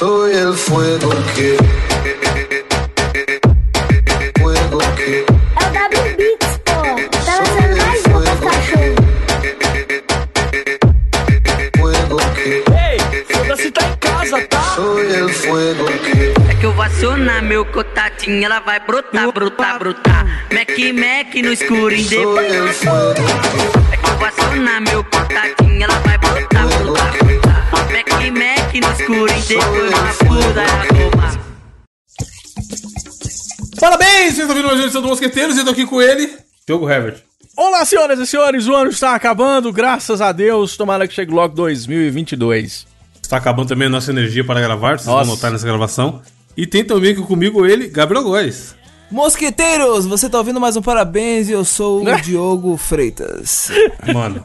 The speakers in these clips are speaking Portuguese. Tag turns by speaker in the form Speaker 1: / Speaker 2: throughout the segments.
Speaker 1: Soy el fuego que. Fuego que.
Speaker 2: É o W Beats, pô. Tá lançando mais um pra cachorro.
Speaker 1: Fuego que.
Speaker 3: Ei, foda-se tá em casa, tá?
Speaker 1: Soy el fuego que.
Speaker 4: É que eu vou acionar meu contatinho, ela vai brotar, brotar, brotar. Mac, Mac no escurinho
Speaker 1: Soy el
Speaker 4: depois. É que eu vou acionar meu contatinho, ela vai brotar, Mac, Mac no escurinho depois. Uma puta arroba.
Speaker 5: Parabéns! Vocês estão ouvindo mais uma edição do Mosqueteiros e eu tô aqui com ele, Diogo Herbert.
Speaker 3: Olá, senhoras e senhores, o ano está acabando, graças a Deus. Tomara que chegue logo 2022.
Speaker 5: Está acabando também a nossa energia para gravar, vocês
Speaker 3: Nossa.
Speaker 5: vão notar nessa gravação. E tem também aqui comigo ele, Gabriel Góes.
Speaker 6: Mosqueteiros, você tá ouvindo mais um parabéns e eu sou o Diogo Freitas.
Speaker 5: Mano,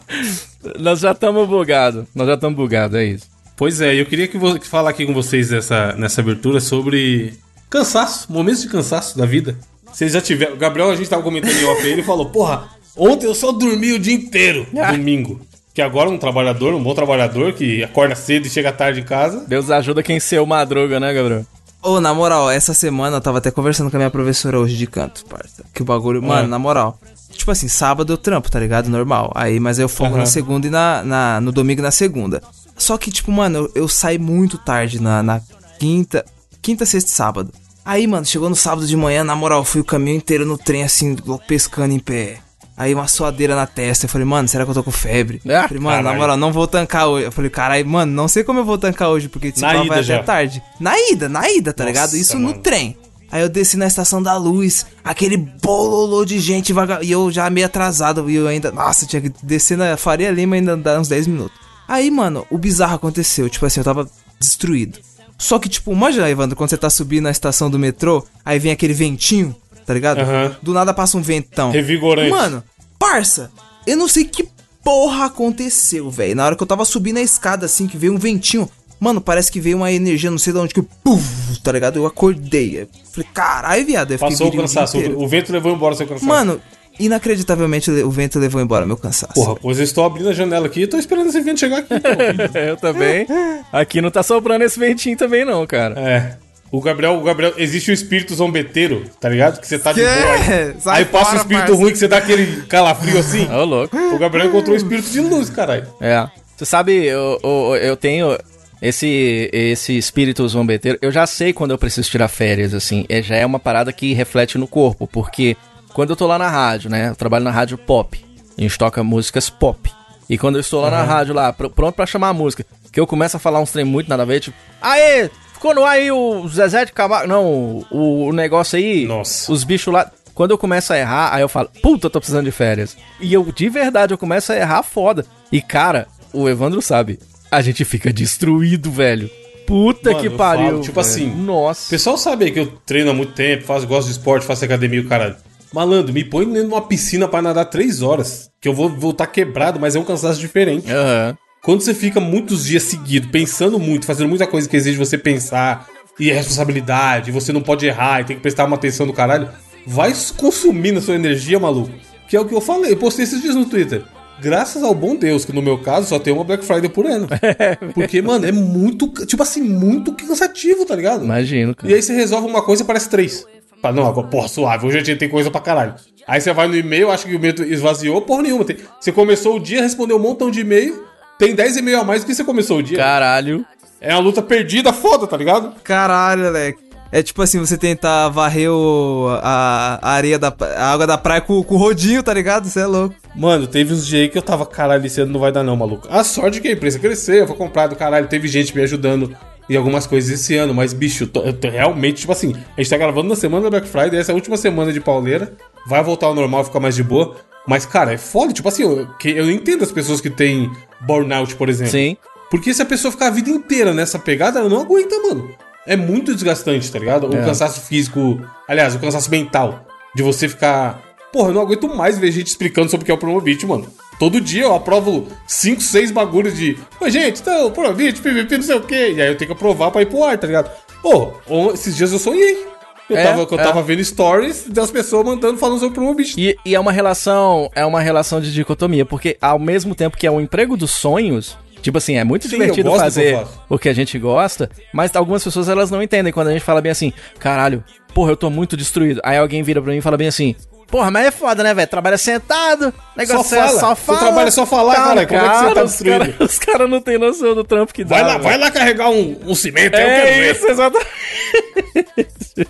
Speaker 3: Nós já estamos bugados, nós já estamos bugados, é isso.
Speaker 5: Pois é, eu queria que vo- que falar aqui com vocês nessa, nessa abertura sobre cansaço, momentos de cansaço da vida. Vocês já tiveram. O Gabriel, a gente tava comentando em off aí, ele falou: Porra, ontem eu só dormi o dia inteiro,
Speaker 3: Ah.
Speaker 5: domingo. Que agora um trabalhador, um bom trabalhador, que acorda cedo e chega tarde em casa.
Speaker 3: Deus ajuda quem ser o madruga, né, Gabriel?
Speaker 6: Ô, na moral, essa semana eu tava até conversando com a minha professora hoje de canto, parça. Que o bagulho, mano, na moral. Tipo assim, sábado eu trampo, tá ligado? Normal. Aí, mas eu folgo
Speaker 5: Aham.
Speaker 6: na segunda e na, na- no domingo e na segunda. Só que, tipo, mano, eu, eu saio muito tarde na, na quinta, quinta, sexta e sábado. Aí, mano, chegou no sábado de manhã, na moral, fui o caminho inteiro no trem, assim, pescando em pé. Aí uma suadeira na testa. Eu falei, mano, será que eu tô com febre?
Speaker 3: Ah,
Speaker 6: falei, mano, na
Speaker 5: caralho.
Speaker 6: moral, não vou tancar hoje. Eu falei, caralho, mano, não sei como eu vou tancar hoje, porque tipo,
Speaker 5: Na
Speaker 6: vai até
Speaker 5: já.
Speaker 6: tarde. Na ida, na ida, tá
Speaker 5: Nossa,
Speaker 6: ligado? Isso
Speaker 5: mano.
Speaker 6: no trem. Aí eu desci na estação da luz, aquele bololô de gente vaga e eu já meio atrasado, e eu ainda, nossa, tinha que descer na Faria Lima ainda dar uns 10 minutos. Aí, mano, o bizarro aconteceu, tipo assim, eu tava destruído. Só que, tipo, manja, Evandro, quando você tá subindo na estação do metrô, aí vem aquele ventinho, tá ligado?
Speaker 5: Aham.
Speaker 6: Do nada passa um ventão.
Speaker 5: Revigorante.
Speaker 6: Mano, parça, eu não sei que porra aconteceu, velho. Na hora que eu tava subindo a escada, assim, que veio um ventinho. Mano, parece que veio uma energia, não sei de onde, que puf, tá ligado? Eu acordei. Eu falei, caralho, viado. Eu
Speaker 5: Passou o cansaço, o vento levou embora o seu cansaço.
Speaker 6: Mano, inacreditavelmente o vento levou embora meu cansaço.
Speaker 5: Porra, pois eu estou abrindo a janela aqui e tô esperando esse vento chegar aqui.
Speaker 3: Eu também. Aqui não tá soprando esse ventinho também, não, cara.
Speaker 5: é. O Gabriel, o Gabriel, existe o espírito zombeteiro, tá ligado? Que você tá de
Speaker 6: Que?
Speaker 5: boa. Aí,
Speaker 6: Sai
Speaker 5: aí passa o espírito
Speaker 6: parça.
Speaker 5: ruim que você dá aquele calafrio assim.
Speaker 3: Ô, louco.
Speaker 5: O Gabriel encontrou o espírito de luz, caralho.
Speaker 3: É. Você sabe, eu, eu, eu tenho esse, esse espírito zombeteiro. Eu já sei quando eu preciso tirar férias, assim. É, já é uma parada que reflete no corpo. Porque quando eu tô lá na rádio, né? Eu trabalho na rádio pop. A gente toca músicas pop. E quando eu estou lá na rádio, lá, pr- pronto pra chamar a música, que eu começo a falar uns trem muito nada a ver, tipo, aê, ficou no ar aí o Zezé de Camargo. Não, o, o negócio aí.
Speaker 5: Nossa.
Speaker 3: Os bichos lá. Quando eu começo a errar, aí eu falo, puta, eu tô precisando de férias. E eu, de verdade, eu começo a errar foda. E, cara, o Evandro sabe, a gente fica destruído, velho. Puta
Speaker 5: Mano,
Speaker 3: que pariu.
Speaker 5: falo, tipo
Speaker 3: velho.
Speaker 5: assim, O
Speaker 3: Nossa.
Speaker 5: pessoal sabe que eu treino há muito tempo, faço, gosto de esporte, faço academia o caralho. Malandro, me põe dentro de uma piscina pra nadar três horas. Que eu vou voltar quebrado, mas é um cansaço diferente.
Speaker 3: Aham.
Speaker 5: Quando você fica muitos dias seguidos, pensando muito, fazendo muita coisa que exige você pensar, e é responsabilidade, você não pode errar, e tem que prestar uma atenção do caralho, vai consumindo a sua energia, maluco. Que é o que eu falei, eu postei esses dias no Twitter. Graças ao bom Deus, que no meu caso só tem uma Black Friday por ano. Porque, mano, é muito, tipo assim, muito cansativo, tá ligado?
Speaker 3: Imagino, cara.
Speaker 5: E aí você resolve uma coisa e parece três. Fala, não, agora, porra, suave, hoje a gente tem coisa pra caralho. Aí você vai no e-mail, acha que o e-mail esvaziou, porra nenhuma. Tem- Você começou o dia, respondeu um montão de e-mail, tem 10 e-mail a mais do que você começou o dia.
Speaker 3: Caralho.
Speaker 5: É uma luta perdida foda, tá ligado?
Speaker 6: Caralho, moleque. É tipo assim, você tentar varrer o, a, a areia da a água da praia com, com o rodinho, tá ligado? Você é louco.
Speaker 5: Mano, teve uns dias aí que eu tava, caralho, esse ano não vai dar não, maluco. A sorte é que a empresa cresceu, eu fui comprado, caralho, teve gente me ajudando em algumas coisas esse ano, mas, bicho, tô- tô realmente, tipo assim, a gente tá gravando na semana da Black Friday, essa é a última semana de pauleira, vai voltar ao normal, ficar mais de boa, mas, cara, é foda, tipo assim, eu, que- eu entendo as pessoas que têm burnout, por exemplo.
Speaker 3: Sim.
Speaker 5: Porque se a pessoa ficar a vida inteira nessa pegada, ela não aguenta, mano. É muito desgastante, tá ligado? O
Speaker 3: É.
Speaker 5: cansaço físico, aliás, o cansaço mental. De você ficar. Porra, eu não aguento mais ver gente explicando sobre o que é o Promovit, mano. Todo dia eu aprovo 5, 6 bagulhos de. Ô, gente, então, Promovit, PVP, não sei o quê. E aí eu tenho que aprovar pra ir pro ar, tá ligado? Pô, on- esses dias eu sonhei. Eu,
Speaker 3: É,
Speaker 5: tava, eu
Speaker 3: é.
Speaker 5: tava vendo stories das pessoas mandando falando sobre Promovit.
Speaker 3: E, e é uma relação, é uma relação de dicotomia, porque ao mesmo tempo que é o emprego dos sonhos, Tipo assim, é muito
Speaker 5: Sim,
Speaker 3: divertido fazer
Speaker 5: que
Speaker 3: o que a gente gosta, mas algumas pessoas elas não entendem quando a gente fala bem assim, caralho, porra, eu tô muito destruído. Aí alguém vira pra mim e fala bem assim, porra, mas é foda, né, velho? Trabalha sentado, negócio
Speaker 5: Só
Speaker 3: é
Speaker 5: fala.
Speaker 3: só
Speaker 5: Tu
Speaker 3: fala.
Speaker 5: trabalha só falar, cara, como é que você tá
Speaker 3: cara- Os caras não têm noção do trampo que dá.
Speaker 5: Vai lá, vai lá carregar um, um cimento, aí eu quero
Speaker 3: É
Speaker 5: ver.
Speaker 3: isso, exatamente.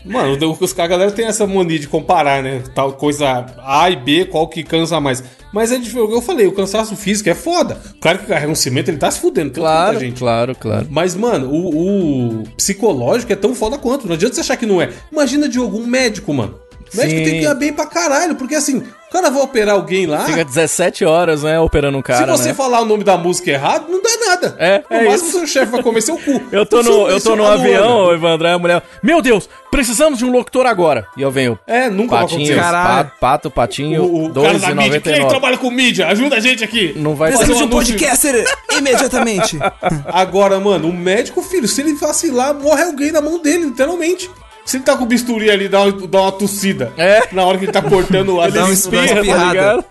Speaker 5: Mano, os, a galera tem essa mania de comparar, né? Tal coisa A e B, qual que cansa mais. Mas é diferente. Eu falei, o cansaço físico é foda. Claro que carrega um cimento, ele tá se fudendo. tem
Speaker 3: Claro,
Speaker 5: gente.
Speaker 3: claro, claro.
Speaker 5: Mas, mano, o, o psicológico é tão foda quanto. Não adianta você achar que não é. Imagina de algum médico, mano. O médico
Speaker 3: Sim.
Speaker 5: tem que ir bem pra caralho, porque assim, o cara vai operar alguém lá.
Speaker 3: Fica 17 horas, né, operando um cara,
Speaker 5: se você
Speaker 3: né?
Speaker 5: falar o nome da música errado, não dá nada.
Speaker 3: É,
Speaker 5: No
Speaker 3: é
Speaker 5: máximo,
Speaker 3: isso.
Speaker 5: seu chefe vai comer seu cu.
Speaker 3: Eu tô no, eu tô
Speaker 5: o
Speaker 3: no avião, Evandro, aí a mulher, meu Deus, precisamos de um locutor agora. E eu venho,
Speaker 5: É, nunca vai
Speaker 3: patinho,
Speaker 5: acontecer.
Speaker 6: Caralho.
Speaker 3: pato, pato, patinho,
Speaker 5: O, o cara da mídia, quem
Speaker 3: 2,99.
Speaker 5: trabalha com mídia, ajuda a gente aqui.
Speaker 3: Não vai
Speaker 5: Fazer
Speaker 6: Precisamos de um podcaster imediatamente.
Speaker 5: Agora, mano, o médico, filho, se ele vacilar, morre alguém na mão dele, literalmente. Se ele tá com o bisturi ali, dá uma, dá uma tossida.
Speaker 3: É.
Speaker 5: Na hora que ele tá cortando
Speaker 6: dá um
Speaker 5: espinhas,
Speaker 6: espirra,
Speaker 5: tá ligado?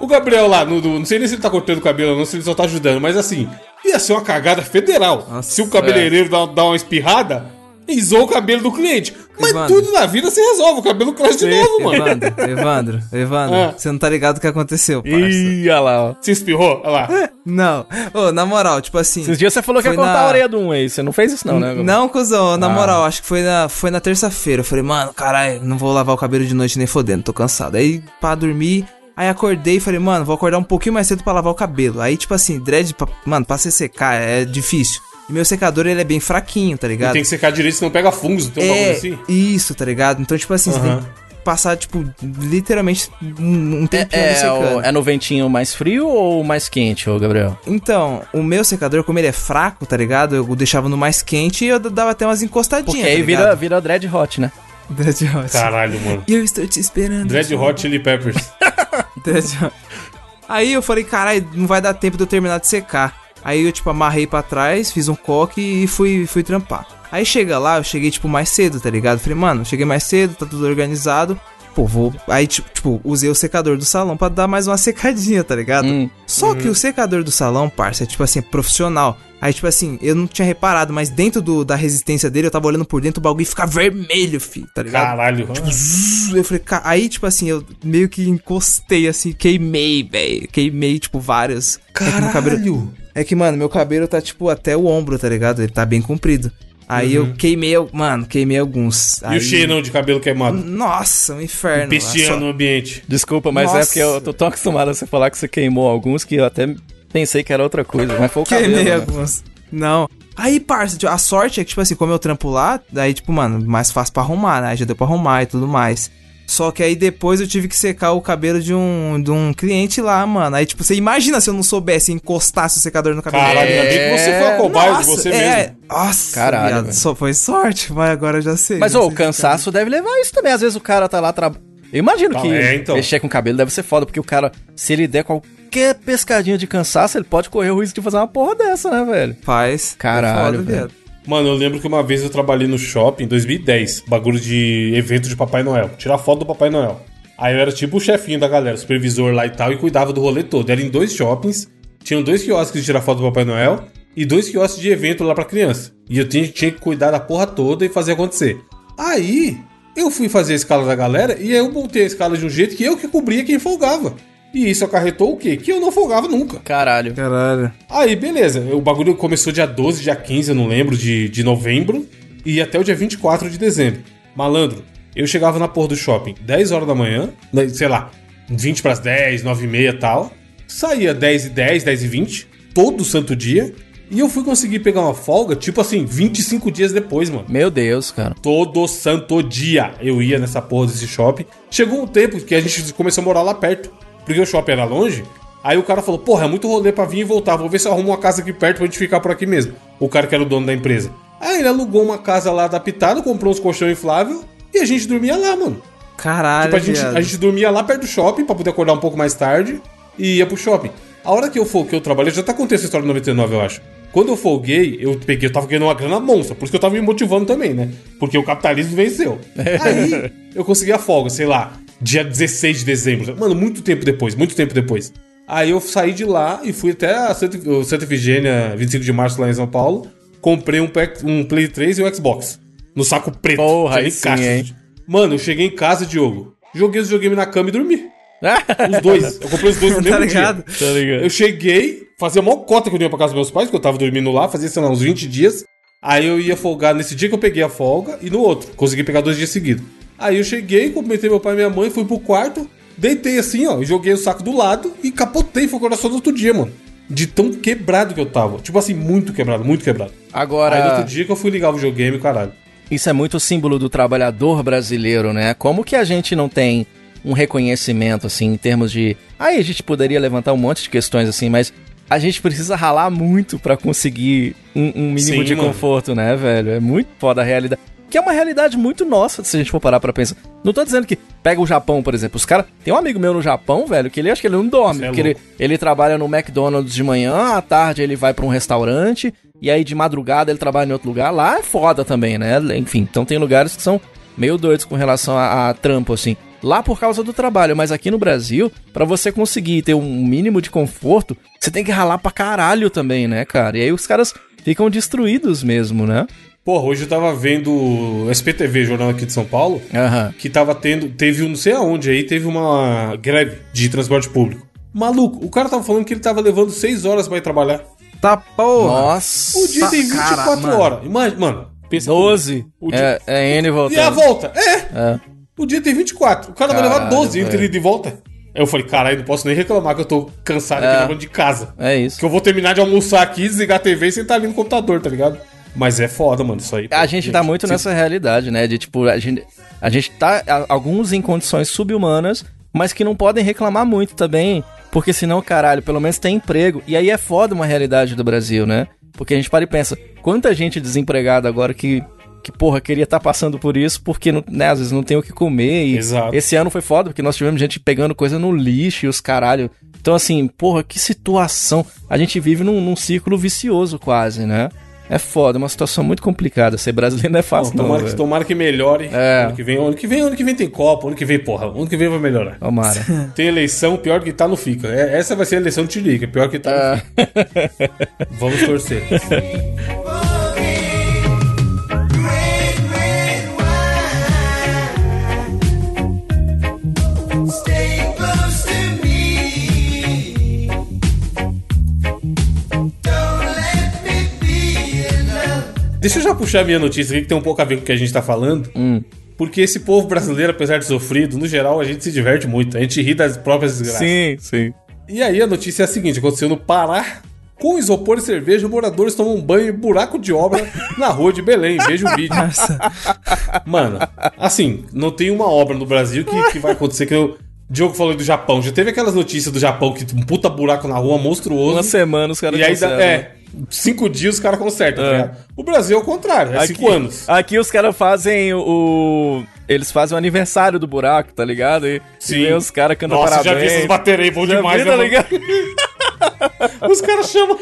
Speaker 5: O Gabriel lá, no, no- não sei nem se ele tá cortando o cabelo ou não, se ele só tá ajudando, mas assim, ia ser uma cagada federal.
Speaker 6: Nossa,
Speaker 5: se o cabeleireiro dá, dá uma espirrada, isou o cabelo do cliente. Mas
Speaker 6: Evandro.
Speaker 5: tudo na vida se resolve, o cabelo cresce de novo, mano.
Speaker 6: Evandro, Evandro, Evandro,
Speaker 5: Ah.
Speaker 6: você não tá ligado o que aconteceu, parça.
Speaker 3: Ih, olha lá, ó.
Speaker 5: Se espirrou? Olha lá.
Speaker 6: Não. Ô, na moral, tipo assim.
Speaker 3: Esses dias você falou que ia
Speaker 6: foi
Speaker 3: cortar
Speaker 6: na-
Speaker 3: a orelha do um aí, você não fez isso não, né?
Speaker 6: Não, cuzão, na
Speaker 3: Ah.
Speaker 6: moral, acho que foi na, foi na terça-feira. Eu falei, mano, caralho, não vou lavar o cabelo de noite nem fodendo, tô cansado. Aí, pra dormir, aí acordei e falei, mano, vou acordar um pouquinho mais cedo pra lavar o cabelo. Aí, tipo assim, dread, pra- mano, pra você secar é difícil. E meu secador, ele é bem fraquinho, tá ligado?
Speaker 5: Tem que secar direito, senão pega fungos, tem um bagulho
Speaker 6: É,
Speaker 5: assim.
Speaker 6: isso, tá ligado? Então, tipo assim, você tem que passar, tipo, literalmente um, um tempinho ali
Speaker 3: É,
Speaker 6: secando.
Speaker 3: o- é no ventinho mais frio ou mais quente, ô Gabriel?
Speaker 6: Então, o meu secador, como ele é fraco, tá ligado? Eu deixava no mais quente e eu dava até umas encostadinhas.
Speaker 3: Porque aí
Speaker 6: tá
Speaker 3: vira, vira dread hot, né?
Speaker 6: Dread Hot.
Speaker 5: Caralho, mano.
Speaker 6: E eu estou te esperando.
Speaker 5: Dread Hot Chili Peppers.
Speaker 6: Dread Hot. Aí eu falei, caralho, não vai dar tempo de eu terminar de secar. Aí eu, tipo, amarrei pra trás, fiz um coque e fui, fui trampar. Aí chega lá, eu cheguei, tipo, mais cedo, tá ligado? Falei, mano, cheguei mais cedo, tá tudo organizado. Pô, vou. Aí, tipo, tipo, usei o secador do salão pra dar mais uma secadinha, tá ligado?
Speaker 3: Hum.
Speaker 6: Só que o secador do salão, parça, é tipo assim, profissional. Aí, tipo assim, eu não tinha reparado, mas dentro do, da resistência dele, eu tava olhando por dentro, o bagulho fica vermelho, fi, tá ligado?
Speaker 5: Caralho.
Speaker 6: Zzz, Eu falei, ca- aí, tipo assim, eu meio que encostei, assim, queimei, velho. Queimei, tipo, vários. É que meu cabelo-
Speaker 5: Caralho.
Speaker 6: É que, mano, meu cabelo tá, tipo, até o ombro, tá ligado? Ele tá bem comprido. Aí eu queimei, mano, queimei alguns.
Speaker 5: Uhum. E
Speaker 6: Aí-
Speaker 5: o cheirão de cabelo queimado?
Speaker 6: Nossa, um inferno.
Speaker 5: Pistinha
Speaker 6: Só-
Speaker 5: no ambiente.
Speaker 3: Desculpa, mas é
Speaker 6: Nossa.
Speaker 3: porque eu tô tão acostumado a você falar que você queimou alguns que eu até pensei que era outra coisa, mas foi o cabelo.
Speaker 6: Queimei
Speaker 3: né?
Speaker 6: alguns. Não. Aí, parça, tipo, a sorte é que, tipo assim, como eu trampo lá, daí, tipo, mano, mais fácil pra arrumar, né? Aí já deu pra arrumar e tudo mais. Só que aí depois eu tive que secar o cabelo de um, de um cliente lá, mano. Aí, tipo, você imagina se eu não soubesse encostasse o secador no cabelo
Speaker 5: Caralho, ainda bem que você foi a cobaia de você
Speaker 6: é,
Speaker 5: mesmo.
Speaker 6: Nossa,
Speaker 3: Caralho,
Speaker 6: viado, só foi sorte, mas agora eu já sei.
Speaker 3: Mas,
Speaker 6: já
Speaker 3: ô, o cansaço deve levar isso também. Às vezes o cara tá lá trabalhando. Eu imagino
Speaker 5: Tá,
Speaker 3: que
Speaker 5: é, então.
Speaker 3: mexer com o cabelo deve ser foda, porque o cara, se ele der qualquer pescadinha de cansaço, ele pode correr o risco de fazer uma porra dessa, né, velho?
Speaker 6: Faz.
Speaker 3: Caralho,
Speaker 6: É foda,
Speaker 3: velho.
Speaker 5: Mano, eu lembro que uma vez eu trabalhei no shopping em 2010, bagulho de evento de Papai Noel, tirar foto do Papai Noel. Aí eu era tipo o chefinho da galera, o supervisor lá e tal, e cuidava do rolê todo. Era em dois shoppings, tinham dois quiosques de tirar foto do Papai Noel e dois quiosques de evento lá pra criança. E eu tinha, tinha que cuidar da porra toda e fazer acontecer. Aí, eu fui fazer a escala da galera e aí eu montei a escala de um jeito que eu que cobria quem folgava. E isso acarretou o quê? Que eu não folgava nunca.
Speaker 3: Caralho.
Speaker 6: Caralho.
Speaker 5: Aí, beleza. O bagulho começou dia 12, dia 15, eu não lembro, de, de novembro. E até o dia 24 de dezembro. Malandro, eu chegava na porra do shopping 10 horas da manhã, né, sei lá, 20 pras 10, 9 e meia e tal. Saía 10 e 10, 10 e 20, todo santo dia. E eu fui conseguir pegar uma folga, tipo assim, 25 dias depois, mano.
Speaker 3: Meu Deus, cara.
Speaker 5: Todo santo dia eu ia nessa porra desse shopping. Chegou um tempo que a gente começou a morar lá perto. Porque o shopping era longe. Aí o cara falou, porra, é muito rolê pra vir e voltar. Vou ver se eu arrumo uma casa aqui perto pra gente ficar por aqui mesmo. O cara que era o dono da empresa. Aí ele alugou uma casa lá adaptada, comprou uns colchão inflável e a gente dormia lá, mano.
Speaker 6: Caralho,
Speaker 5: Tipo, a gente, a gente dormia lá perto do shopping pra poder acordar um pouco mais tarde e ia pro shopping. A hora que eu for que eu trabalhei, já tá contando essa história do 99, eu acho. Quando eu folguei, eu peguei, eu tava ganhando uma grana monstra, por isso que eu tava me motivando também, né? Porque o capitalismo venceu. Aí eu consegui a folga, sei lá, dia 16 de dezembro. Mano, muito tempo depois, muito tempo depois. Aí eu saí de lá e fui até a Santa, Santa Efigênia, 25 de março, lá em São Paulo. Comprei um, Play- um Play 3 e um Xbox. No saco preto.
Speaker 3: Porra, aí sim, hein?
Speaker 5: Mano, eu cheguei em casa, Diogo. Joguei os videogame na cama e dormi. Os dois. Eu comprei os dois no
Speaker 6: Tá
Speaker 5: mesmo
Speaker 6: ligado?
Speaker 5: dia.
Speaker 3: Tá ligado?
Speaker 5: Eu cheguei, fazia mó cota que eu ia pra casa dos meus pais, que eu tava dormindo lá, fazia, sei lá, uns 20 dias. Aí eu ia folgar nesse dia que eu peguei a folga e no outro. Consegui pegar dois dias seguidos. Aí eu cheguei, cumprimentei meu pai e minha mãe, fui pro quarto, deitei assim, ó, joguei o saco do lado e capotei, foi o coração do outro dia, mano. De tão quebrado que eu tava. Tipo assim, muito quebrado, muito quebrado. Aí no
Speaker 3: Agora,
Speaker 5: outro dia que eu fui ligar o videogame, caralho.
Speaker 3: isso é muito símbolo do trabalhador brasileiro, né? Como que a gente não tem um reconhecimento, assim, em termos de. Aí a gente poderia levantar um monte de questões, assim, mas a gente precisa ralar muito pra conseguir um, um mínimo
Speaker 5: Sim,
Speaker 3: de
Speaker 5: mano.
Speaker 3: conforto, né, velho? É muito foda a realidade. Que é uma realidade muito nossa, se a gente for parar pra pensar. Não tô dizendo que pega o Japão, por exemplo. Os caras. Tem um amigo meu no Japão, velho, que ele acha que ele não dorme.
Speaker 5: É
Speaker 3: porque ele, ele trabalha no McDonald's de manhã, à tarde ele vai pra um restaurante, e aí de madrugada ele trabalha em outro lugar. Lá é foda também, né? Enfim, então tem lugares que são meio doidos com relação a, a trampo, assim. Lá por causa do trabalho, mas aqui no Brasil, pra você conseguir ter um mínimo de conforto, você tem que ralar pra caralho também, né, cara? E aí os caras ficam destruídos mesmo, né?
Speaker 5: Porra, hoje eu tava vendo o SPTV, jornal aqui de São Paulo,
Speaker 3: Aham.
Speaker 5: que tava tendo, teve um não sei aonde aí, teve uma greve de transporte público. Maluco, o cara tava falando que ele tava levando 6 horas pra ir trabalhar.
Speaker 6: Tá porra.
Speaker 3: Nossa.
Speaker 5: O dia
Speaker 6: Tá,
Speaker 5: tem 24
Speaker 6: cara, mano.
Speaker 5: horas. Imagina, mano, pensa
Speaker 3: 12.
Speaker 5: O
Speaker 3: É, é N voltando.
Speaker 5: E a volta? É,
Speaker 3: É.
Speaker 5: o dia tem 24. O cara vai levar
Speaker 3: Caralho,
Speaker 5: 12 entre ida e volta. Aí eu falei, caralho, não posso nem reclamar que eu tô cansado
Speaker 3: É.
Speaker 5: aqui de casa.
Speaker 3: É isso.
Speaker 5: Que eu vou terminar de almoçar aqui, desligar a TV e sentar ali no computador, tá ligado? Mas é foda, mano, isso aí.
Speaker 3: A gente tá muito nessa realidade, né? De tipo, a gente, a gente tá, a- alguns em condições subhumanas, mas que não podem reclamar muito também, porque senão, caralho, pelo menos tem emprego. E aí é foda uma realidade do Brasil, né? Porque a gente para e pensa, quanta gente desempregada agora que, que porra, queria estar passando por isso, porque, né, às vezes não tem o que comer. E
Speaker 5: Exato.
Speaker 3: esse ano foi foda, porque nós tivemos gente pegando coisa no lixo e os caralho. Então, assim, porra, que situação. A gente vive num, num círculo vicioso quase, né? É foda, é uma situação muito complicada. Ser brasileiro não é
Speaker 5: Não,
Speaker 3: fácil, não.
Speaker 5: tomara, que, tomara que melhore.
Speaker 3: É.
Speaker 5: Ano que vem, ano que vem, ano que vem tem Copa, ano que vem, porra, ano que vem vai melhorar.
Speaker 3: Tomara.
Speaker 5: Tem eleição, pior que tá no fica. É, essa vai ser a eleição de Tirica, pior que tá
Speaker 3: É.
Speaker 5: no fica. Vamos torcer. Deixa eu já puxar a minha notícia aqui, que tem um pouco a ver com o que a gente tá falando.
Speaker 3: Hum.
Speaker 5: Porque esse povo brasileiro, apesar de sofrido, no geral a gente se diverte muito. A gente ri das próprias desgraças.
Speaker 3: sim, sim.
Speaker 5: E aí a notícia é a seguinte: aconteceu no Pará. Com isopor e cerveja, moradores tomam banho em buraco de obra na rua de Belém. Veja o vídeo. Mano, assim, não tem uma obra no Brasil que, que vai acontecer que eu. Diogo falou do Japão. Já teve aquelas notícias do Japão que um puta buraco na rua monstruoso.
Speaker 3: Uma semana os caras
Speaker 5: e
Speaker 3: consertam, né?
Speaker 5: é, cinco dias os caras consertam, tá
Speaker 3: É.
Speaker 5: ligado? O Brasil é o contrário, é
Speaker 3: Aqui,
Speaker 5: cinco anos.
Speaker 3: Aqui os caras fazem o, Eles fazem o aniversário do buraco, tá ligado? E,
Speaker 5: Sim.
Speaker 3: e os caras cantando
Speaker 5: Nossa,
Speaker 3: parabéns.
Speaker 5: já vi essas baterias aí, bom
Speaker 3: Já
Speaker 5: demais,
Speaker 3: vi,
Speaker 5: né,
Speaker 3: tá ligado?
Speaker 5: Os caras chamam.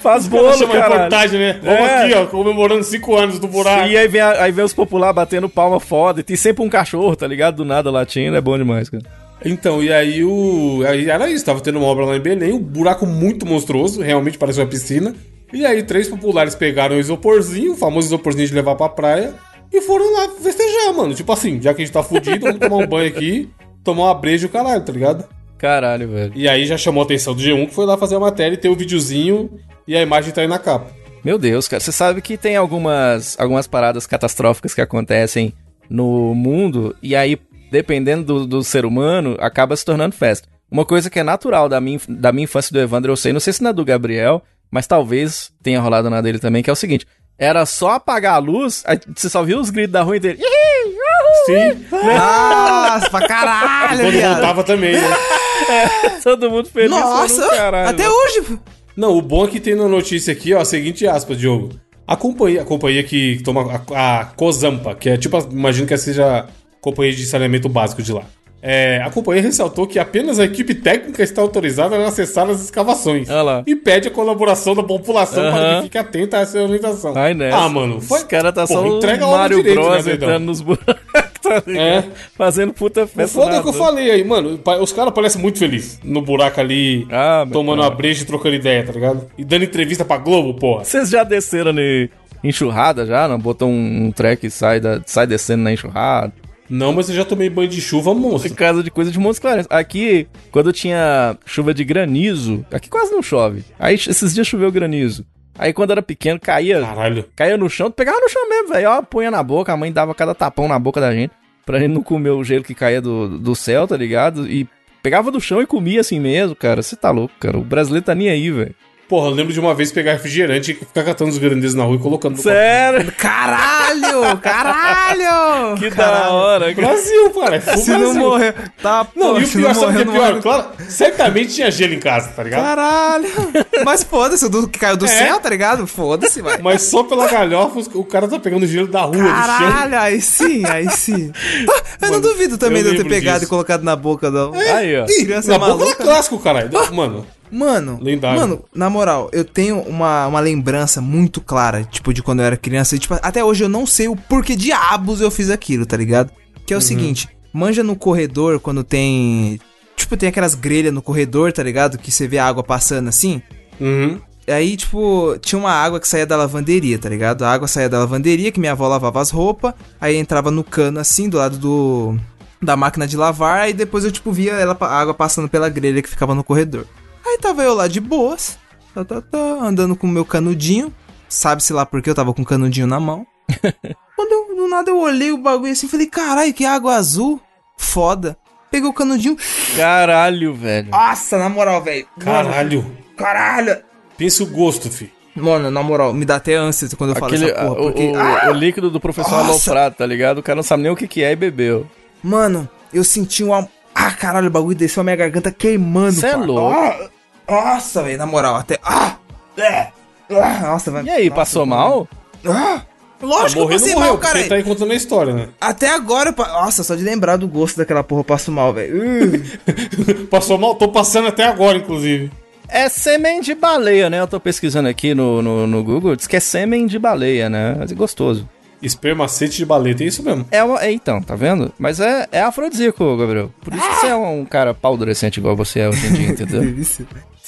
Speaker 3: Faz
Speaker 5: Os
Speaker 3: bolo, cara.
Speaker 5: reportagem, né? Vamos
Speaker 3: É.
Speaker 5: aqui, ó, comemorando cinco anos do buraco.
Speaker 3: E aí vem, a- aí vem os popular batendo palma foda. E tem sempre um cachorro, tá ligado? Do nada latindo. É bom demais, cara.
Speaker 5: Então, e aí o. Aí era isso, tava tendo uma obra lá em Belém, um buraco muito monstruoso, realmente parece uma piscina. E aí três populares pegaram o isoporzinho, o famoso isoporzinho de levar pra praia, e foram lá festejar, mano. Tipo assim, já que a gente tá fudido, vamos tomar um banho aqui, tomar uma breja e o caralho, tá ligado?
Speaker 3: Caralho, velho.
Speaker 5: E aí já chamou a atenção do G1 que foi lá fazer a matéria e tem o videozinho e a imagem tá aí na capa.
Speaker 3: Meu Deus, cara. Você sabe que tem algumas, algumas paradas catastróficas que acontecem no mundo. E aí, dependendo do, do ser humano, acaba se tornando festa. Uma coisa que é natural da minha, da minha infância do Evandro, eu sei, não sei se na do Gabriel, mas talvez tenha rolado na dele também, que é o seguinte. Era só apagar a luz, você só viu os gritos da rua inteira.
Speaker 5: Sim,
Speaker 6: Nossa, pra caralho,
Speaker 5: quando
Speaker 6: viado.
Speaker 5: voltava também, né?
Speaker 3: Todo mundo feliz.
Speaker 6: Nossa,
Speaker 3: falando, caralho,
Speaker 6: até hoje.
Speaker 5: Não, o bom é que tem na notícia aqui, ó, a seguinte aspas, Diogo. A companhia, a companhia que toma a, a Cozampa, que é tipo, imagino que seja companhia de saneamento básico de lá. É, a companhia ressaltou que apenas a equipe técnica está autorizada a acessar as escavações.
Speaker 3: Olha lá.
Speaker 5: E pede a colaboração da população para
Speaker 3: Aham.
Speaker 5: que fique atenta a essa orientação.
Speaker 3: Ai, né?
Speaker 5: Ah, mano.
Speaker 3: Os caras tá só
Speaker 5: porra,
Speaker 3: o
Speaker 5: entrega obra
Speaker 3: Mario
Speaker 5: direito,
Speaker 3: Bros
Speaker 5: né,
Speaker 3: entrando nos buracos. tá ligado?
Speaker 5: É.
Speaker 3: Fazendo puta
Speaker 5: O
Speaker 3: festa.
Speaker 5: foda é
Speaker 3: na
Speaker 5: que eu falei aí, mano. Os caras parecem muito felizes no buraco ali,
Speaker 3: Ah,
Speaker 5: tomando
Speaker 3: cara.
Speaker 5: uma breja e trocando ideia, tá ligado? E dando entrevista pra Globo, porra.
Speaker 3: Vocês já desceram em enxurrada já? Não? Botou um, um track e sai, da, sai descendo na enxurrada?
Speaker 5: Não, mas eu já tomei banho de chuva, monstro.
Speaker 3: Por causa de coisa de Montes Claros. Aqui, quando tinha chuva de granizo, aqui quase não chove. Aí esses dias choveu granizo. Aí quando era pequeno, caía,
Speaker 5: Caralho.
Speaker 3: caía no chão, pegava no chão mesmo, velho. Ó, punha na boca, a mãe dava cada tapão na boca da gente. Pra gente não comer o gelo que caía do, do céu, tá ligado? E pegava do chão e comia assim mesmo, cara. Você tá louco, cara. O brasileiro tá nem aí, velho.
Speaker 5: Porra, eu lembro de uma vez pegar refrigerante e ficar catando os grandezas na rua e colocando no
Speaker 3: Sério?
Speaker 6: Caralho! Caralho!
Speaker 3: Que da hora, cara.
Speaker 5: Brasil, cara. É
Speaker 6: Se não
Speaker 5: Brasil.
Speaker 6: morrer. Tá,
Speaker 5: Não,
Speaker 6: pô,
Speaker 5: e o
Speaker 6: se
Speaker 5: pior, sabe o que é
Speaker 6: não
Speaker 5: pior?
Speaker 6: morrer-
Speaker 5: Claro, certamente tinha gelo em casa, tá ligado?
Speaker 6: Caralho! Mas foda-se, o do que caiu do
Speaker 5: É.
Speaker 6: céu, tá ligado? Foda-se, vai.
Speaker 5: Mas só pela galhofa, o cara tá pegando gelo da rua, do chão.
Speaker 6: Caralho, aí sim, aí sim. Ah, eu não
Speaker 5: Mano,
Speaker 6: duvido também
Speaker 5: eu
Speaker 6: de eu ter pegado
Speaker 5: disso.
Speaker 6: e colocado na boca, não.
Speaker 3: Aí, ó.
Speaker 6: Criança
Speaker 5: Na boca
Speaker 6: maluca,
Speaker 5: era
Speaker 6: né?
Speaker 5: clássico, caralho. Mano,
Speaker 6: Mano,
Speaker 5: Lendário.
Speaker 6: mano, na moral, eu tenho uma, uma lembrança muito clara, tipo, de quando eu era criança. E, tipo, até hoje eu não sei o porquê diabos eu fiz aquilo, tá ligado? Que é
Speaker 5: Uhum.
Speaker 6: o seguinte, manja no corredor quando tem. Tipo, tem aquelas grelhas no corredor, tá ligado? Que você vê a água passando assim.
Speaker 5: uhum.
Speaker 6: Aí, tipo, tinha uma água que saía da lavanderia, tá ligado? A água saía da lavanderia, que minha avó lavava as roupas, aí entrava no cano assim, do lado do da máquina de lavar, aí depois eu, tipo, via ela, a água passando pela grelha que ficava no corredor. Aí tava eu lá de boas, tá, tá, tá, andando com o meu canudinho, sabe-se lá porque eu tava com o canudinho na mão. Quando eu, do nada eu olhei o bagulho assim, falei, caralho, que água azul, foda. Peguei o canudinho,
Speaker 3: Caralho, velho.
Speaker 6: nossa, na moral, velho.
Speaker 5: Caralho.
Speaker 6: Caralho.
Speaker 5: Pensa o gosto, fi.
Speaker 6: Mano, na moral, me dá até ânsia quando eu falo
Speaker 3: Aquele,
Speaker 6: essa porra,
Speaker 3: o,
Speaker 6: porque...
Speaker 3: o-
Speaker 6: Ah!
Speaker 3: o líquido do professor aloprado, tá ligado? O cara não sabe nem o que, que é e bebeu.
Speaker 6: Mano, eu senti uma... Ah, caralho, o bagulho desceu a minha garganta queimando,
Speaker 3: Cê é louco.
Speaker 6: Ah, nossa, velho, na moral, até... Ah! É! Ah, nossa, velho.
Speaker 3: E aí,
Speaker 6: Nossa,
Speaker 3: passou mal?
Speaker 6: Ah! Lógico que eu
Speaker 5: Morrer não
Speaker 6: passei
Speaker 5: morreu,
Speaker 6: mal, cara.
Speaker 5: ele tá aí contando a história, né?
Speaker 6: Até agora, eu pa- nossa, só de lembrar do gosto daquela porra eu passo mal, velho. Uh.
Speaker 5: Passou mal? Tô passando até agora, inclusive.
Speaker 3: É sêmen de baleia, né? Eu tô pesquisando aqui no, no, no Google, diz que é sêmen de baleia, né? Mas é gostoso.
Speaker 5: Espermacete de baleta, é isso mesmo.
Speaker 3: É, uma, é então, tá vendo? Mas é, é afrodisíaco, Gabriel. Por isso que você é um cara pau adolescente igual você é hoje em dia, entendeu?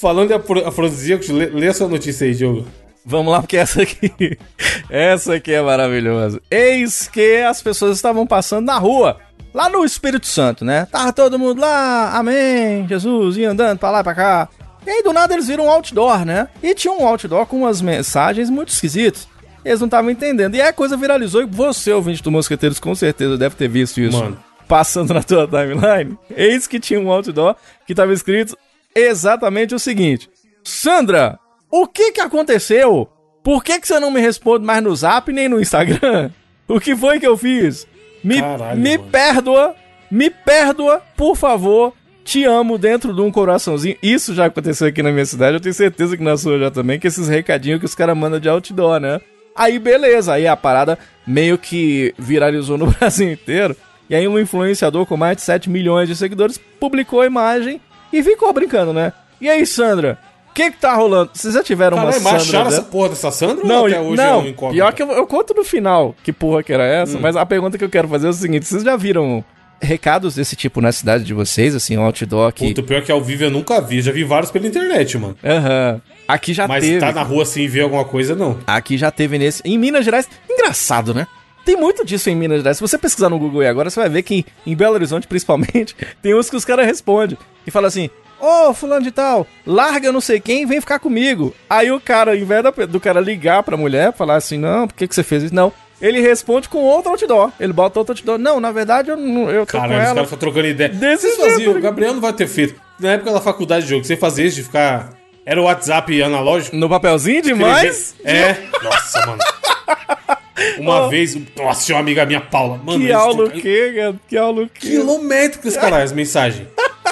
Speaker 5: Falando de afro- afrodisíacos, lê, lê a sua notícia aí, Diogo.
Speaker 3: Vamos lá, porque essa aqui. Essa aqui é maravilhosa. Eis que as pessoas estavam passando na rua, lá no Espírito Santo, né? Tava todo mundo lá, amém, Jesus, ia andando pra lá e pra cá. E aí do nada eles viram um outdoor, né? E tinha um outdoor com umas mensagens muito esquisitas. Eles não estavam entendendo. E aí a coisa viralizou e você, ouvinte do Mosqueteiros, com certeza deve ter visto isso.
Speaker 5: Mano.
Speaker 3: Passando na tua timeline. Eis que tinha um outdoor que tava escrito exatamente o seguinte: Sandra, o que que aconteceu? Por que que você não me responde mais no Zap nem no Instagram? O que foi que eu fiz? Me,
Speaker 5: Caralho,
Speaker 3: me
Speaker 5: mano.
Speaker 3: perdoa, me perdoa, por favor. Te amo dentro de um coraçãozinho. Isso já aconteceu aqui na minha cidade. Eu tenho certeza que na sua já também. Que esses recadinhos que os caras mandam de outdoor, né? Aí beleza, aí a parada meio que viralizou no Brasil inteiro. E aí um influenciador com mais de 7 milhões de seguidores publicou a imagem e ficou brincando, né? E aí, Sandra, o que que tá rolando? Vocês já tiveram uma
Speaker 5: Caralho, mas
Speaker 3: Sandra
Speaker 5: acharam essa porra dessa Sandra
Speaker 3: Não,
Speaker 5: ou até hoje é
Speaker 3: não,
Speaker 5: um incógnito?
Speaker 3: pior que eu, eu conto no final que porra que era essa,
Speaker 5: Hum.
Speaker 3: mas a pergunta que eu quero fazer é o seguinte, vocês já viram recados desse tipo na cidade de vocês, assim, um outdoor que...
Speaker 5: Puta, pior que ao vivo eu nunca vi. Já vi vários pela internet, mano.
Speaker 3: Aham. Aqui já
Speaker 5: Mas
Speaker 3: teve.
Speaker 5: tá na rua assim e ver alguma coisa, não.
Speaker 3: Aqui já teve nesse. Em Minas Gerais. Engraçado, né? Tem muito disso em Minas Gerais. Se você pesquisar no Google aí agora, você vai ver que em Belo Horizonte, principalmente, tem uns que os caras respondem. E fala assim: Ô, fulano de tal, larga não sei quem e vem ficar comigo. Aí o cara, ao invés do cara ligar pra mulher, falar assim: Não, por que, que você fez isso? Não. Ele responde com outro outdoor. Ele bota outro outdoor. Não, na verdade, eu, não- eu tô
Speaker 5: Caralho,
Speaker 3: com
Speaker 5: os
Speaker 3: ela.
Speaker 5: caras ficam trocando ideia.
Speaker 3: Desse
Speaker 5: Vocês
Speaker 3: jeito,
Speaker 5: faziam, o Gabriel não vai ter feito. Na época da faculdade de jogo, você fazia isso de ficar. Era o WhatsApp analógico?
Speaker 3: No papelzinho demais.
Speaker 5: É. Nossa, mano. Uma vez, nossa, tinha uma amiga minha, Paula. Mano,
Speaker 3: Que aula o quê, cara? Que aula o quê?
Speaker 5: Quilométricas, caralho, as mensagens.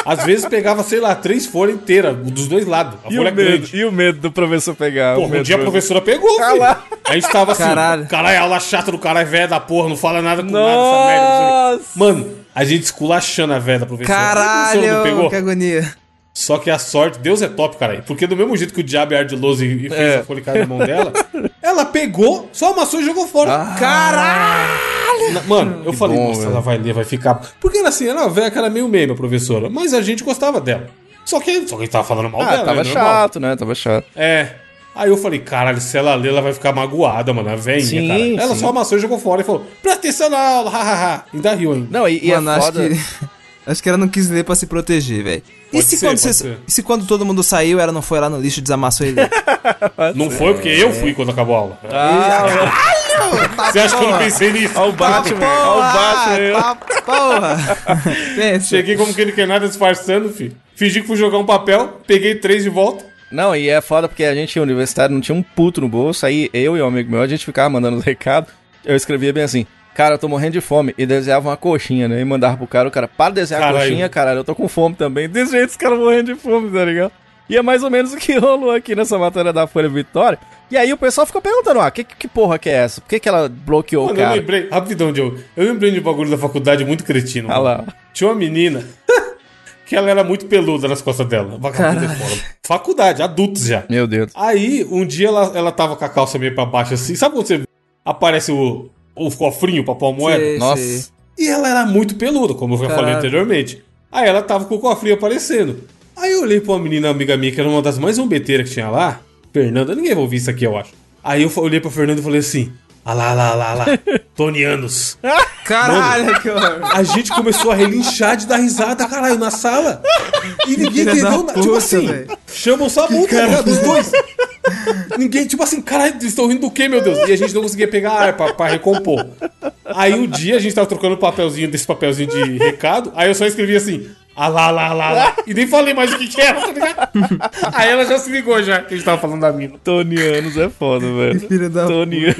Speaker 5: Às vezes pegava, sei lá, três folhas inteiras, dos dois lados. A
Speaker 3: E
Speaker 5: folha
Speaker 3: o, medo,
Speaker 5: grande.
Speaker 3: e o medo do professor pegar? o
Speaker 5: Porra, um dia a professora pegou, filho.
Speaker 3: lá.
Speaker 5: A gente tava assim,
Speaker 6: Caralho.
Speaker 5: caralho, aula chata do caralho, velho da porra, não fala nada com nada, essa merda.
Speaker 3: Nossa!
Speaker 5: Mano, a gente esculachando a velha da professora.
Speaker 6: Caralho,
Speaker 5: pegou?
Speaker 6: que agonia.
Speaker 5: Só que a sorte, Deus é top, caralho. Porque do mesmo jeito que o diabo é ardiloso e e fez
Speaker 3: É.
Speaker 5: a folha cair na mão dela, ela pegou, só amassou e jogou fora.
Speaker 3: Ah.
Speaker 5: Caralho! Na- Mano, eu falei,
Speaker 3: bom,
Speaker 5: nossa,
Speaker 3: velho.
Speaker 5: ela vai ler, vai ficar. Porque era assim, era uma velha que era meio meme, a professora. Mas a gente gostava dela. Só que, só que a gente tava falando mal
Speaker 3: Ah,
Speaker 5: dela.
Speaker 3: tava
Speaker 5: né?
Speaker 3: Chato, né? Tava chato.
Speaker 5: É. Aí eu falei, caralho, se ela ler, ela vai ficar magoada, mano. A velhinha,
Speaker 3: Sim,
Speaker 5: cara. Ela
Speaker 3: sim.
Speaker 5: só amassou e jogou fora e falou: presta atenção na aula, hahaha. Ainda riu ainda.
Speaker 3: Não, e, e
Speaker 6: Mano,
Speaker 3: é foda...
Speaker 6: que. Acho que ela não quis ler pra se proteger, velho. E se,
Speaker 5: ser,
Speaker 6: quando
Speaker 5: pode
Speaker 6: cê-
Speaker 5: ser.
Speaker 6: e se quando todo mundo saiu, ela não foi lá no lixo e desamassou ele?
Speaker 5: Não foi porque eu fui quando acabou a aula.
Speaker 3: Ah,
Speaker 5: Você acha que eu não pensei nisso?
Speaker 3: Olha o Batman, olha o Batman.
Speaker 6: Tá, porra! Pensa.
Speaker 5: Cheguei como que ele quer nada disfarçando, filho. Fingi que fui jogar um papel, peguei três de volta.
Speaker 3: Não, e é foda porque a gente, universitário, não tinha um puto no bolso. Aí eu e um amigo meu, a gente ficava mandando os recados. Eu escrevia bem assim: Cara, eu tô morrendo de fome. E desenhava uma coxinha, né? E mandava pro cara, o cara, para de desenhar a
Speaker 5: Caralho.
Speaker 3: coxinha, caralho, eu tô com fome também. Desse jeito, os caras morrendo de fome, tá ligado? E é mais ou menos o que rolou aqui nessa matéria da Folha Vitória. E aí o pessoal ficou perguntando: Ah, que, que porra que é essa? Por que, que ela bloqueou
Speaker 5: Mano,
Speaker 3: o
Speaker 5: eu
Speaker 3: cara?
Speaker 5: lembrei, rapidão, Diogo. Eu lembrei de um bagulho da faculdade muito cretino.
Speaker 3: Ah lá.
Speaker 5: Tinha uma menina que ela era muito peluda nas costas dela. Vagabunda. Faculdade, adultos já.
Speaker 3: Meu Deus.
Speaker 5: Aí, um dia ela, ela tava com a calça meio pra baixo assim. Sabe quando você aparece o, o cofrinho pra pôr a moeda?
Speaker 6: Sei,
Speaker 3: Nossa.
Speaker 6: sei.
Speaker 5: E ela era muito peluda, como eu já falei anteriormente. Aí ela tava com o cofrinho aparecendo. Aí eu olhei pra uma menina amiga minha, que era uma das mais zombeteiras que tinha lá. Fernanda, ninguém vai ouvir isso aqui, eu acho. Aí eu olhei pra Fernanda e falei assim: Ah lá, lá, lá, lá, Tonianos.
Speaker 6: Caralho, que horror.
Speaker 5: A gente começou a relinchar de dar risada, caralho, na sala. E ninguém
Speaker 6: Filha
Speaker 5: entendeu
Speaker 6: da
Speaker 5: nada. Tipo
Speaker 6: puta,
Speaker 5: assim,
Speaker 6: velho.
Speaker 5: chamam o Samu, tá ligado? Os dois. Ninguém, tipo assim, caralho, eles estão rindo do quê, meu Deus? E a gente não conseguia pegar ar pra, pra recompor. Aí um dia a gente tava trocando papelzinho desse papelzinho de recado, aí eu só escrevi assim. Ah lá, lá, lá, lá. E nem falei mais o que que era, tá ligado? Aí ela já se ligou já que a gente tava falando da mina.
Speaker 3: Tonianos é foda, velho.
Speaker 6: Filha da
Speaker 3: Tonianos.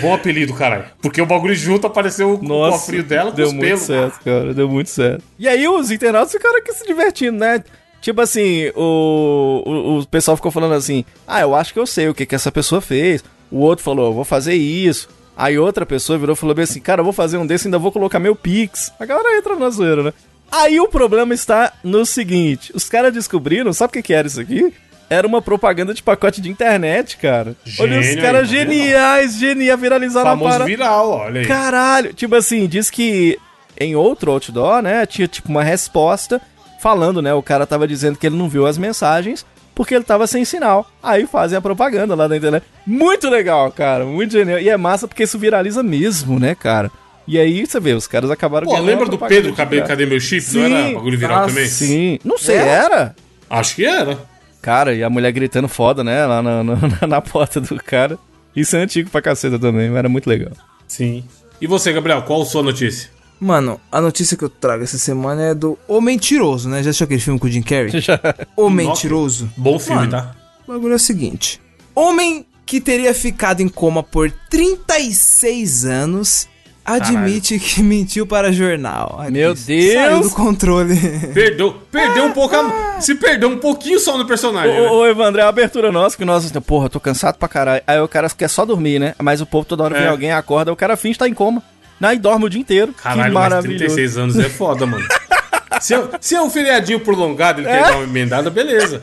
Speaker 5: Bom apelido, caralho. Porque o bagulho junto apareceu o
Speaker 3: Nossa,
Speaker 5: cofrinho dela com
Speaker 3: deu
Speaker 5: os
Speaker 3: muito
Speaker 5: pelos.
Speaker 3: certo, cara, deu muito certo. E aí os internautas ficaram aqui se divertindo, né? Tipo assim, o, o, o pessoal ficou falando assim, ah, eu acho que eu sei o que, que essa pessoa fez. O outro falou, vou fazer isso. Aí outra pessoa virou e falou bem assim, cara, eu vou fazer um desse e ainda vou colocar meu Pix. A galera entra na zoeira, né? Aí o problema está no seguinte, os caras descobriram, sabe o que, que era isso aqui? Era uma propaganda de pacote de internet, cara. Olha os
Speaker 5: Gênio
Speaker 3: caras geniais, geniais, viralizaram a
Speaker 5: Famoso
Speaker 3: parada.
Speaker 5: viral, olha aí.
Speaker 3: Caralho, tipo assim, diz que em outro outdoor, né, tinha tipo uma resposta falando, né, o cara tava dizendo que ele não viu as mensagens porque ele tava sem sinal. Aí fazem a propaganda lá na internet. Muito legal, cara, muito genial. E é massa porque isso viraliza mesmo, né, cara? E aí você vê, os caras acabaram
Speaker 5: Pô, lembra do Pedro Cadê. Cadê Meu Chip?
Speaker 3: Sim.
Speaker 5: Não era bagulho viral
Speaker 6: Ah,
Speaker 5: também?
Speaker 3: Sim, não sei, era?
Speaker 5: Acho que era.
Speaker 3: Cara, e a mulher gritando foda, né, lá na, na, na porta do cara. Isso é antigo pra caceta também, mas era muito legal.
Speaker 5: Sim. E você, Gabriel, qual a sua notícia?
Speaker 6: Mano, a notícia que eu trago essa semana é do O Mentiroso, né? Já assistiu aquele filme com o Jim Carrey? O Mentiroso.
Speaker 5: Bom filme,
Speaker 6: Mano,
Speaker 5: tá?
Speaker 6: O bagulho é o seguinte: Homem que teria ficado em coma por 36 anos admite que mentiu para jornal.
Speaker 3: Meu
Speaker 6: isso
Speaker 3: Deus!
Speaker 6: Saiu do controle.
Speaker 5: Perdeu, perdeu um pouco a... Se perdeu um pouquinho só no personagem, né?
Speaker 3: Ô, ô, Evandro, é a abertura nossa que nós, porra, tô cansado pra caralho. Aí o cara quer só dormir, né? Mas o povo toda hora vem
Speaker 5: É.
Speaker 3: alguém, acorda, o cara finge estar em coma. Né? E dorme o dia inteiro.
Speaker 5: Caralho,
Speaker 3: que
Speaker 5: mas
Speaker 3: maravilhoso.
Speaker 5: 36 anos é foda, mano. Se é, se é um feriadinho prolongado, ele
Speaker 3: É?
Speaker 5: quer dar uma emendada, beleza.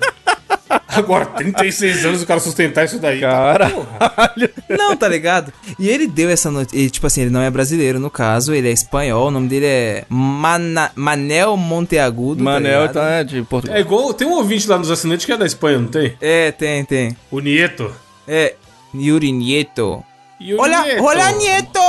Speaker 5: Agora, 36 anos o cara sustentar isso daí.
Speaker 3: Cara,
Speaker 6: Não, tá ligado? E ele deu essa notícia. Tipo assim, ele não é brasileiro no caso, ele é espanhol. O nome dele é Mana- Manel Monteagudo.
Speaker 3: Manel
Speaker 6: tá
Speaker 3: tá de Portugal.
Speaker 5: É igual, tem um ouvinte lá nos assinantes que é da Espanha, não tem?
Speaker 6: É, tem, tem.
Speaker 5: O Nieto.
Speaker 6: É. Yuri Nieto.
Speaker 5: E o
Speaker 6: Olha,
Speaker 5: Nieto.
Speaker 6: olha, Nieto!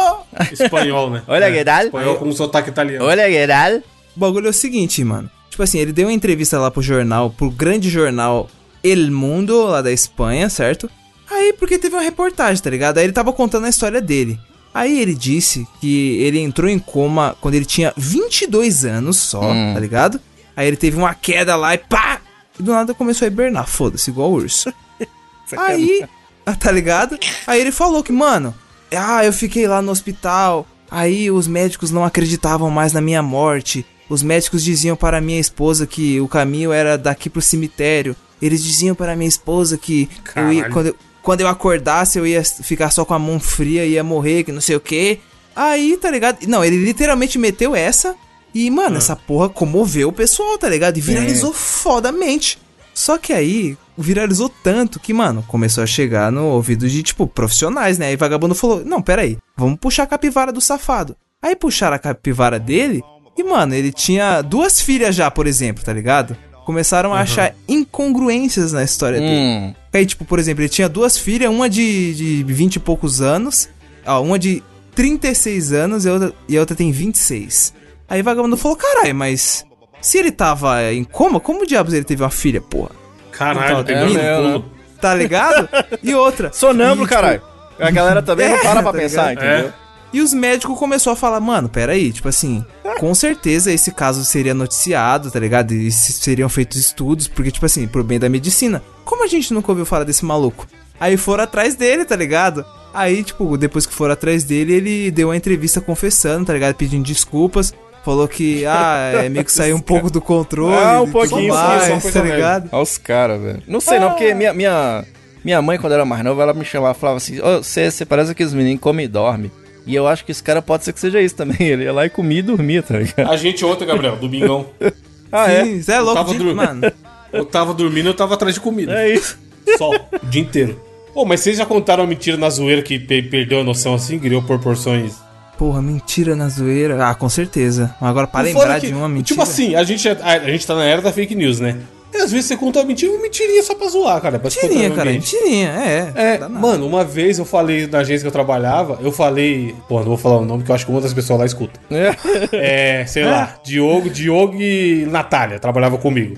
Speaker 5: Espanhol, né?
Speaker 3: Olha
Speaker 5: É,
Speaker 3: que tal.
Speaker 5: Espanhol com um sotaque italiano.
Speaker 3: Olha que tal.
Speaker 6: O bagulho é o seguinte, mano. Tipo assim, ele deu uma entrevista lá pro jornal, pro grande jornal El Mundo, lá da Espanha, certo? Aí, porque teve uma reportagem, tá ligado? Aí ele tava contando a história dele. Aí ele disse que ele entrou em coma quando ele tinha 22 anos só,
Speaker 3: Hum.
Speaker 6: tá ligado? Aí ele teve uma queda lá e pá! E do nada começou a hibernar, foda-se, igual o urso. Aí, tá ligado? Aí ele falou que, mano, ah, eu fiquei lá no hospital. Aí os médicos não acreditavam mais na minha morte. Os médicos diziam para minha esposa que o caminho era daqui pro cemitério. Eles diziam para minha esposa que eu ia, quando, eu, quando eu acordasse eu ia ficar só com a mão fria, ia morrer, que não sei o que. Aí, tá ligado? Não, ele literalmente meteu essa. E, mano, essa porra comoveu o pessoal, tá ligado? E viralizou fodamente. Só que aí, viralizou tanto que, mano, começou a chegar no ouvido de, tipo, profissionais, né? Aí vagabundo falou: Não, pera aí, vamos puxar a capivara do safado. Aí puxaram a capivara dele e, mano, ele tinha duas filhas já, por exemplo, tá ligado? Começaram a achar incongruências na história dele.
Speaker 3: Hum.
Speaker 6: Aí, tipo, por exemplo, ele tinha duas filhas, uma de, de 20 e poucos anos, ó, uma de 36 anos e a outra, e a outra tem 26. Aí vagabundo falou, caralho, mas se ele tava em coma, como diabos ele teve uma filha, porra?
Speaker 5: Caralho, tem
Speaker 3: É
Speaker 5: pulos.
Speaker 6: Tá ligado? E outra.
Speaker 3: Sonâmbulo,
Speaker 6: tipo,
Speaker 3: caralho. A galera também não
Speaker 6: É,
Speaker 3: para pra
Speaker 6: tá
Speaker 3: pensar,
Speaker 6: ligado?
Speaker 3: entendeu?
Speaker 6: E os médicos começaram a falar, mano, peraí, tipo assim, com certeza esse caso seria noticiado, tá ligado? E se- seriam feitos estudos, porque, tipo assim, pro bem da medicina. Como a gente nunca ouviu falar desse maluco? Aí foram atrás dele, tá ligado? Aí, tipo, depois que foram atrás dele, ele deu uma entrevista confessando, tá ligado? Pedindo desculpas. Falou que, ah, é meio que saiu um pouco do controle.
Speaker 3: Ah, um pouquinho, sim,
Speaker 6: mais,
Speaker 5: coisa
Speaker 6: tá ligado?
Speaker 3: Olha os caras, velho. Não sei não, porque minha, minha, minha mãe, quando era mais nova, ela me chamava e falava assim: Ô, você, você parece aqueles meninos que comem e dormem. E eu acho que esse cara pode ser que seja isso também. Ele ia lá e comia e dormia, tá ligado?
Speaker 5: A gente ontem, Gabriel, domingão.
Speaker 3: Ah, é?
Speaker 6: Sim, Zé é louco,
Speaker 5: tava
Speaker 6: de,
Speaker 5: dormindo.
Speaker 6: mano.
Speaker 5: Eu tava dormindo, eu tava atrás de comida.
Speaker 3: É isso.
Speaker 5: Só, o dia inteiro. Pô, mas vocês já contaram uma mentira na zoeira que pe- perdeu a noção assim, criou proporções.
Speaker 6: Porra, mentira na zoeira. Ah, com certeza. Agora, pra
Speaker 5: O
Speaker 6: lembrar
Speaker 5: é que,
Speaker 6: de uma mentira.
Speaker 5: Tipo assim, a gente, é- a, a gente tá na era da fake news, né? Às vezes você conta uma mentira, uma mentirinha só pra zoar, cara. Pra
Speaker 6: Mentirinha, cara, mentirinha, é.
Speaker 5: É, mano, uma vez eu falei na agência que eu trabalhava, eu falei. Pô, não vou falar o nome que eu acho que uma das pessoas lá escuta. É, sei lá, Diogo, Diogo e Natália trabalhava comigo.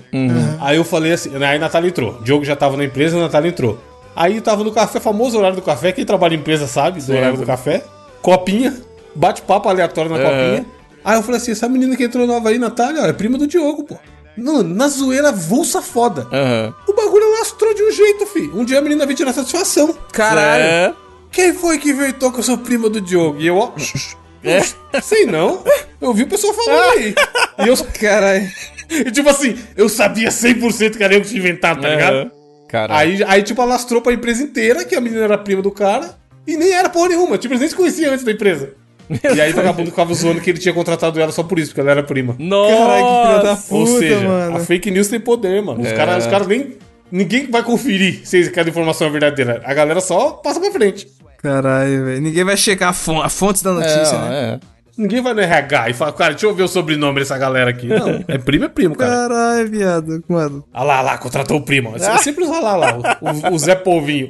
Speaker 5: Aí eu falei assim, aí a Natália entrou. Diogo já tava na empresa, a Natália entrou. Aí tava no café, famoso horário do café, quem trabalha em empresa sabe, do horário do café. Copinha, bate-papo aleatório na copinha. Aí eu falei assim, essa menina que entrou nova aí, Natália, ó, é prima do Diogo, pô. Mano, na zoeira vulsa foda.
Speaker 3: Aham.
Speaker 5: O bagulho lastrou de um jeito, fi. Um dia a menina veio tirar satisfação.
Speaker 6: Caralho.
Speaker 3: É.
Speaker 5: Quem foi que inventou que eu sou prima do Diogo? E eu, ó. Sei não. Eu vi o pessoal falando aí. E eu.
Speaker 6: Caralho.
Speaker 5: E, tipo assim, eu sabia 100% que era eu que tinha inventado, tá ligado?
Speaker 3: Caralho.
Speaker 5: Aí, aí, tipo, alastrou pra empresa inteira que a menina era prima do cara. E nem era porra nenhuma. Tipo, eles nem se conheciam antes da empresa. E aí o vagabundo ficava zoando que ele tinha contratado ela só por isso, porque ela era prima.
Speaker 3: Nossa.
Speaker 6: Caralho, que filha da
Speaker 5: Ou
Speaker 6: puta,
Speaker 5: seja,
Speaker 6: mano.
Speaker 5: a fake news tem poder, mano. Os caras os caras nem. Ninguém vai conferir se aquela informação é verdadeira. A galera só passa pra frente.
Speaker 6: Caralho, velho. Ninguém vai checar a, fon a fonte da notícia,
Speaker 3: É,
Speaker 6: né?
Speaker 3: é.
Speaker 5: Ninguém vai no RH e fala, cara, deixa eu ver o sobrenome dessa galera aqui. Não, é primo, é primo, cara.
Speaker 6: Caralho, viado. Mano.
Speaker 5: Ah lá, lá, contratou o primo. É sempre os lá, lá, lá, o, o- o Zé Polvinho.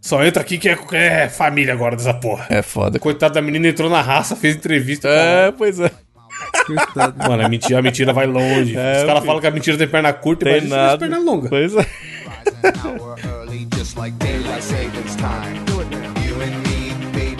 Speaker 5: Só entra aqui que é, é família agora dessa porra.
Speaker 3: É foda.
Speaker 5: Coitado da menina entrou na raça, fez entrevista.
Speaker 3: É, pois é.
Speaker 6: Coitado.
Speaker 5: Mano, a mentira, a mentira vai longe.
Speaker 3: É,
Speaker 5: os caras falam que a mentira tem perna curta,
Speaker 3: Tem
Speaker 5: mas isso tem perna longa.
Speaker 3: Pois é.
Speaker 1: hour early, just like daylight savings time. Do it now. You and me, baby,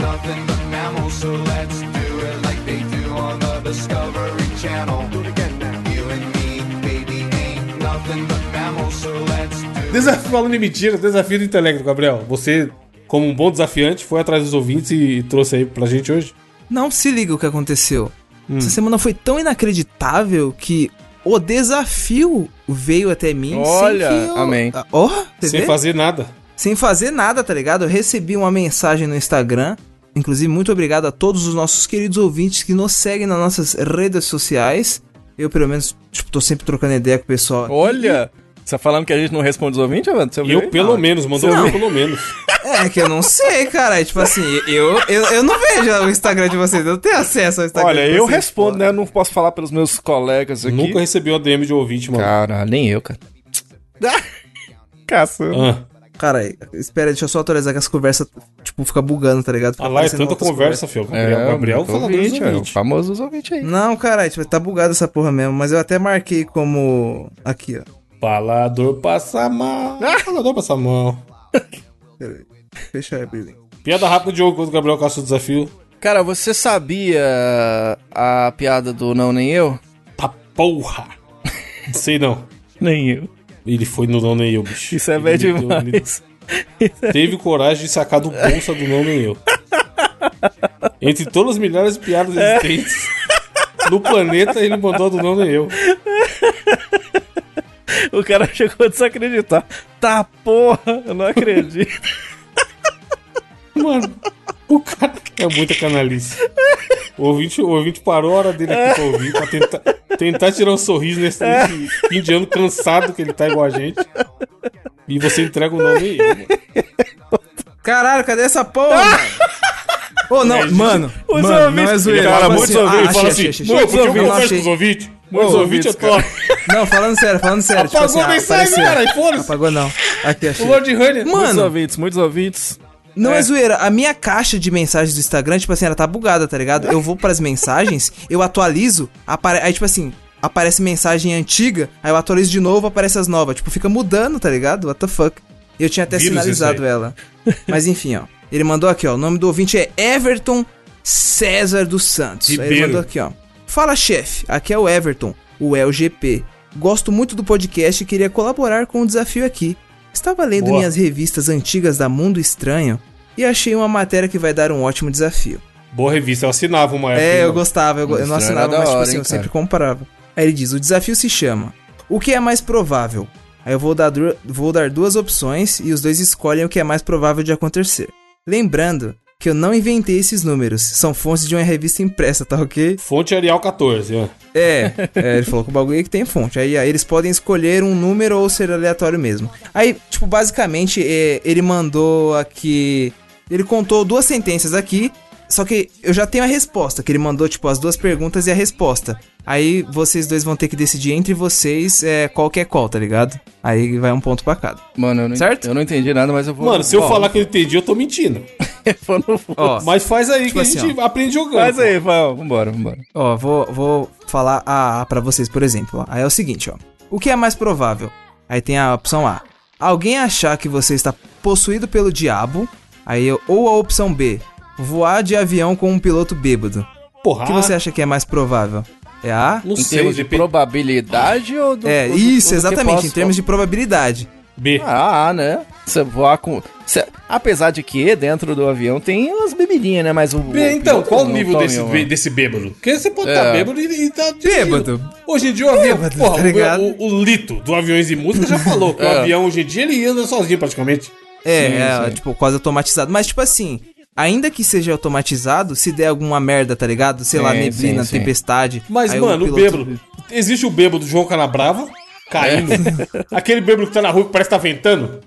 Speaker 1: nothing but mammals, so let's do it like they do on the Discovery Channel. Do it again now. You and me, baby, ain't nothing but mammals, so let's do
Speaker 5: Desafio, falando em mentira, desafio do intelecto, Gabriel. Você, como um bom desafiante, foi atrás dos ouvintes e trouxe aí pra gente hoje?
Speaker 6: Não se liga o que aconteceu.
Speaker 5: Hum.
Speaker 6: Essa semana foi tão inacreditável que o desafio veio até mim
Speaker 3: Olha,
Speaker 6: sem que eu...
Speaker 3: amém.
Speaker 6: Ó, você
Speaker 5: Sem
Speaker 6: vê?
Speaker 5: fazer nada.
Speaker 6: Sem fazer nada, tá ligado? Eu recebi uma mensagem no Instagram. Inclusive, muito obrigado a todos os nossos queridos ouvintes que nos seguem nas nossas redes sociais. Eu, pelo menos, tipo, tô sempre trocando ideia com o pessoal.
Speaker 3: Olha, você tá falando que a gente não responde os ouvintes, mano? Você
Speaker 5: eu,
Speaker 3: aí?
Speaker 5: pelo menos, mandou eu, pelo menos.
Speaker 6: É que eu não sei, cara. Tipo assim, eu, eu, eu não vejo o Instagram de vocês. Eu não tenho acesso ao Instagram
Speaker 3: Olha,
Speaker 6: de
Speaker 3: eu
Speaker 6: vocês,
Speaker 3: respondo,
Speaker 6: pô.
Speaker 3: né? Eu não posso falar pelos meus colegas aqui.
Speaker 5: Nunca recebeu a DM de ouvinte, mano.
Speaker 3: Cara, nem eu, cara. Caça.
Speaker 5: Ah,
Speaker 6: Cara, espera, deixa eu só atualizar que as conversas, tipo, fica bugando, tá ligado? Fica
Speaker 5: ah lá é tanta conversa, filho. Gabriel,
Speaker 3: É,
Speaker 5: Gabriel dos
Speaker 3: ouvinte, é, o famoso dos ouvintes aí.
Speaker 6: Não, cara, tipo, tá bugado essa porra mesmo. Mas eu até marquei como. Aqui, ó.
Speaker 5: Falador passa mal. Falador passa mal.
Speaker 6: Pera aí. Deixa eu abrir.
Speaker 5: Piada rápida de jogo quando o Gabriel caça o desafio.
Speaker 3: Cara, você sabia a piada do não nem eu?
Speaker 5: Tá porra. Sei não.
Speaker 3: Nem eu.
Speaker 5: Ele foi no não nem eu, bicho.
Speaker 3: Isso é
Speaker 5: Ele
Speaker 3: bem
Speaker 5: meteu- ele
Speaker 3: demais.
Speaker 5: Teve coragem de sacar do bolsa do não nem eu. Entre todas as milhares de piadas existentes no planeta, ele mandou do não nem eu.
Speaker 3: O cara chegou a desacreditar. Tá porra, eu não acredito.
Speaker 5: Mano, o cara é muita canalice. O ouvinte, o ouvinte parou a hora dele aqui pra ouvir, pra tentar, Tentar tirar um sorriso nesse, nesse fim de ano cansado que ele tá igual a gente. E você entrega o nome aí. mano.
Speaker 6: Caralho, cadê essa porra? mano? Ô, não,
Speaker 5: É, gente,
Speaker 6: mano,
Speaker 3: os
Speaker 6: mano, não
Speaker 3: ouvintes-
Speaker 6: é zoeira.
Speaker 5: Cara,
Speaker 6: Tipo
Speaker 5: muitos
Speaker 6: assim,
Speaker 5: ouvintes
Speaker 6: ah,
Speaker 5: falam
Speaker 6: achei,
Speaker 5: assim,
Speaker 6: achei,
Speaker 5: "Pô,
Speaker 6: achei.
Speaker 5: porque eu
Speaker 6: não
Speaker 5: converso com os ouvintes.
Speaker 3: Ô,
Speaker 5: Os ouvintes é
Speaker 3: ouvintes,
Speaker 5: top.
Speaker 6: Não, falando sério, falando sério. tipo
Speaker 5: Apagou
Speaker 6: assim,
Speaker 5: a
Speaker 6: ah,
Speaker 5: mensagem,
Speaker 6: apareceu.
Speaker 5: cara, e foda-se.
Speaker 6: Apagou não. Aqui, achei.
Speaker 5: O Lord Honey.
Speaker 3: Muitos
Speaker 6: Mano,
Speaker 3: ouvintes, muitos ouvintes.
Speaker 6: Não é.
Speaker 5: É.
Speaker 6: zoeira. A minha caixa de mensagens do Instagram, tipo assim, ela tá bugada, tá ligado? Eu vou pras mensagens, eu atualizo, apare... aí tipo assim, aparece mensagem antiga, aí eu atualizo de novo, aparece as novas. Tipo, fica mudando, tá ligado? What the fuck? Eu tinha até
Speaker 5: Vírus
Speaker 6: sinalizado ela. Mas enfim, ó. Ele mandou aqui, ó. O nome do ouvinte é Everton César dos Santos. Aí ele mandou aqui, ó. Fala, chefe. Aqui é o Everton, o LGP. Gosto muito do podcast e queria colaborar com o desafio aqui. Estava lendo
Speaker 5: Boa.
Speaker 6: minhas revistas antigas da Mundo Estranho e achei uma matéria que vai dar um ótimo desafio.
Speaker 5: Boa revista, eu assinava uma época.
Speaker 6: É, eu
Speaker 5: mano.
Speaker 6: gostava, eu, go- eu não assinava, mas tipo
Speaker 3: hora,
Speaker 6: assim,
Speaker 3: hein,
Speaker 6: eu sempre
Speaker 3: cara.
Speaker 6: comparava. Aí ele diz: o desafio se chama O que é mais provável? Aí eu vou dar, vou dar duas opções e os dois escolhem o que é mais provável de acontecer. Lembrando que eu não inventei esses números, são fontes de uma revista impressa, tá ok?
Speaker 5: Fonte Arial 14, ó.
Speaker 6: É, é, ele falou que o bagulho é que tem fonte. Aí, aí eles podem escolher um número ou ser aleatório mesmo. Aí, tipo, basicamente, é, ele mandou aqui. Ele contou duas sentenças aqui. Só que eu já tenho a resposta, que ele mandou, tipo, as duas perguntas e a resposta. Aí vocês dois vão ter que decidir entre vocês é, qual que é qual, tá ligado? Aí vai um ponto pra cada.
Speaker 3: Mano, eu não,
Speaker 6: Certo?
Speaker 3: eu não entendi nada, mas eu vou.
Speaker 5: Mano, se eu falar que eu entendi, eu tô mentindo.
Speaker 6: Ó,
Speaker 5: Mas faz aí
Speaker 6: Tipo
Speaker 5: que
Speaker 6: assim,
Speaker 5: a gente aprende jogando.
Speaker 3: Faz
Speaker 5: pô.
Speaker 3: aí, vamos, vambora, vambora.
Speaker 6: Ó, vou, vou falar a A pra vocês, por exemplo. ó. Aí é o seguinte, ó. O que é mais provável? Aí tem a opção A. Alguém achar que você está possuído pelo diabo. Aí ou a opção B. Voar de avião com um piloto bêbado.
Speaker 5: Porra,
Speaker 6: O que você acha que é mais provável? É a
Speaker 5: não
Speaker 3: Em
Speaker 5: sei,
Speaker 3: termos de probabilidade ou do.
Speaker 6: É,
Speaker 3: ou do-
Speaker 6: isso,
Speaker 3: ou do
Speaker 6: exatamente,
Speaker 3: posso-
Speaker 6: em termos de probabilidade.
Speaker 5: B.
Speaker 3: Ah, né? Você voar com. Cê- Apesar de que dentro do avião tem umas bebidinhas, né? Mas o.
Speaker 5: B,
Speaker 3: o
Speaker 5: então, qual o nível desse, desse bêbado? Porque você pode
Speaker 3: É.
Speaker 5: estar bêbado e, e tá.
Speaker 6: Bêbado.
Speaker 5: Hoje em dia o avião,
Speaker 6: Bêbado,
Speaker 5: porra,
Speaker 6: tá
Speaker 5: o-
Speaker 6: ligado?
Speaker 5: o, o Lito do Aviões e Música já falou que o
Speaker 3: É.
Speaker 5: avião hoje em dia ele anda sozinho praticamente.
Speaker 6: É,
Speaker 3: Sim,
Speaker 6: é,
Speaker 3: sim.
Speaker 6: tipo, quase automatizado. Mas, tipo assim, ainda que seja automatizado, se der alguma merda, tá ligado? Sei lá,
Speaker 3: Sim,
Speaker 6: neblina,
Speaker 3: sim, sim.
Speaker 6: tempestade.
Speaker 5: Mas,
Speaker 6: aí
Speaker 5: mano, o,
Speaker 6: piloto-
Speaker 5: bêbado. Existe o bêbado do João Canabrava caindo. Aquele bêbado que tá na rua que parece que tá ventando.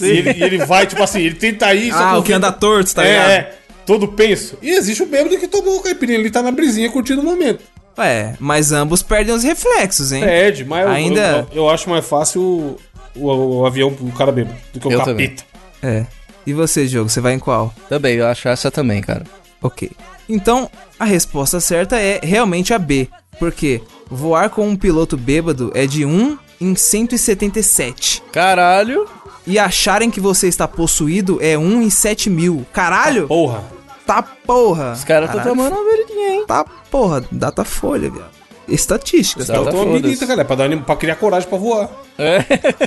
Speaker 5: E ele, e ele vai, tipo assim, ele tenta ir.
Speaker 6: Ah, o que anda torto, tá
Speaker 5: é,
Speaker 6: ligado?
Speaker 5: é, todo penso. E existe o bêbado que tomou o caipirinha, ele tá na brisinha curtindo o momento.
Speaker 6: É, mas ambos perdem os reflexos, hein?
Speaker 5: Perde, mas eu-
Speaker 6: Ainda-
Speaker 5: eu, eu acho mais fácil o, o, o avião pro cara bêbado do que o
Speaker 3: Eu
Speaker 5: capeta.
Speaker 6: É. E você, Diogo, você vai em qual?
Speaker 3: Também, eu acho essa também, cara.
Speaker 6: Ok. Então, a resposta certa é realmente a B. Porque voar com um piloto bêbado é de 1 em 177.
Speaker 3: Caralho.
Speaker 6: E acharem que você está possuído é 1 em 7 mil. Caralho!
Speaker 5: Porra.
Speaker 6: Tá porra!
Speaker 3: Os caras estão
Speaker 6: Caralho,
Speaker 3: tomando uma bebidinha, hein?
Speaker 6: Tá porra, data folha, viado. Estatísticas.
Speaker 3: Tá, tá
Speaker 5: tem uma cara, pra, dar, pra criar coragem pra voar.
Speaker 3: É.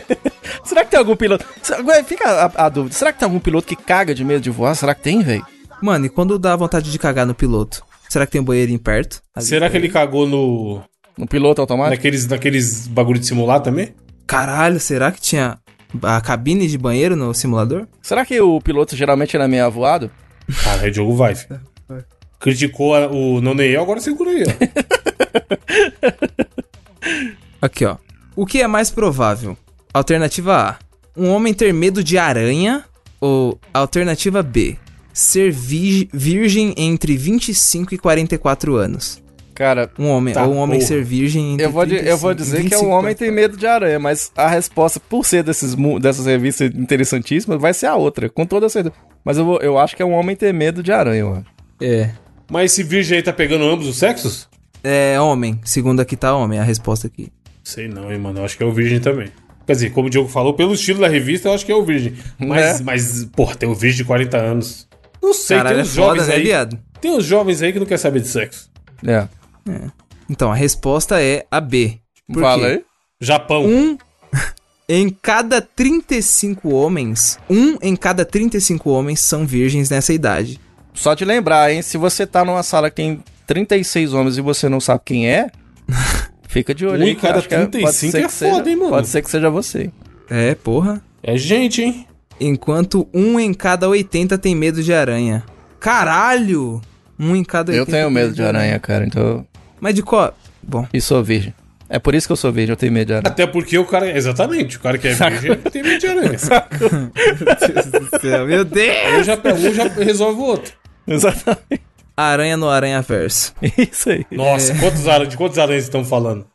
Speaker 3: Será que tem algum piloto. Fica a, a dúvida. Será que tem algum piloto que caga de medo de voar? Será que tem, velho?
Speaker 6: Mano, e quando dá vontade de cagar no piloto? Será que tem um banheirinho perto? Ali
Speaker 5: Será que ele cagou no.
Speaker 3: Um piloto automático?
Speaker 5: Naqueles, naqueles bagulho de simular também?
Speaker 6: Caralho, será que tinha a cabine de banheiro no simulador?
Speaker 3: Será que o piloto geralmente era meio avoado?
Speaker 5: Cara, o Diogo vai, filho. Criticou a- o Noneiel, agora segura aí, ó.
Speaker 6: Aqui, ó. O que é mais provável? Alternativa A. Um homem ter medo de aranha. Ou alternativa B. Ser vi- virgem entre 25 e 44 anos.
Speaker 3: Cara,
Speaker 6: Um homem,
Speaker 5: Tá,
Speaker 6: um homem
Speaker 5: porra.
Speaker 6: ser virgem
Speaker 3: eu vou, di- eu vou
Speaker 6: 35
Speaker 3: dizer que é
Speaker 6: 25
Speaker 3: um homem tem medo de aranha, mas a resposta, por ser desses, dessas revistas interessantíssimas, vai ser a outra, com toda certeza. Mas eu, vou, eu acho que é um homem ter medo de aranha, mano.
Speaker 6: É.
Speaker 5: Mas esse virgem aí tá pegando ambos os sexos?
Speaker 6: É homem. Segundo aqui tá homem, a resposta aqui.
Speaker 5: Sei não, hein, mano. Eu acho que é o virgem também. Quer dizer, como o Diogo falou, pelo estilo da revista, eu acho que é o virgem. Mas,
Speaker 3: Né?
Speaker 5: mas porra, tem um virgem de 40 anos. Não sei,
Speaker 6: Caralho,
Speaker 5: tem
Speaker 6: é
Speaker 5: uns
Speaker 6: foda,
Speaker 5: jovens
Speaker 6: né,
Speaker 5: aí.
Speaker 6: viado?
Speaker 5: Tem uns jovens aí que não quer saber de sexo.
Speaker 3: É.
Speaker 6: Então, a resposta é a B. Por
Speaker 3: Fala
Speaker 6: quê?
Speaker 3: aí.
Speaker 5: Japão.
Speaker 6: Um em cada 35 homens, um em cada 35 homens são virgens nessa idade.
Speaker 3: Só te lembrar, hein? Se você tá numa sala que tem 36 homens e você não sabe quem é, fica de olho
Speaker 5: Um em
Speaker 3: que
Speaker 5: cada
Speaker 3: acho que pode
Speaker 5: 35
Speaker 3: ser
Speaker 5: é
Speaker 3: que seja-
Speaker 5: foda, hein, mano?
Speaker 3: Pode ser que seja você.
Speaker 6: É, porra.
Speaker 5: É gente, hein?
Speaker 6: Enquanto um em cada 80 tem medo de aranha. Caralho! Um em cada 80
Speaker 3: Eu tenho medo de aranha, cara, então...
Speaker 6: Mas de qual? Bom.
Speaker 3: E sou virgem. É por isso que eu sou virgem, eu tenho medo de aranha.
Speaker 5: Até porque o cara. Exatamente, o cara que é virgem tem medo de aranha.
Speaker 6: Meu Deus do céu, meu Deus!
Speaker 5: Um já um, já resolve o outro.
Speaker 3: Exatamente.
Speaker 6: Aranha no Aranha Verso.
Speaker 3: Isso aí.
Speaker 5: Nossa, quantos aranhas, de quantos aranhas estão falando?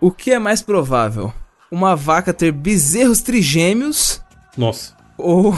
Speaker 6: O que é mais provável? Uma vaca ter bezerros trigêmeos
Speaker 5: Nossa.
Speaker 6: ou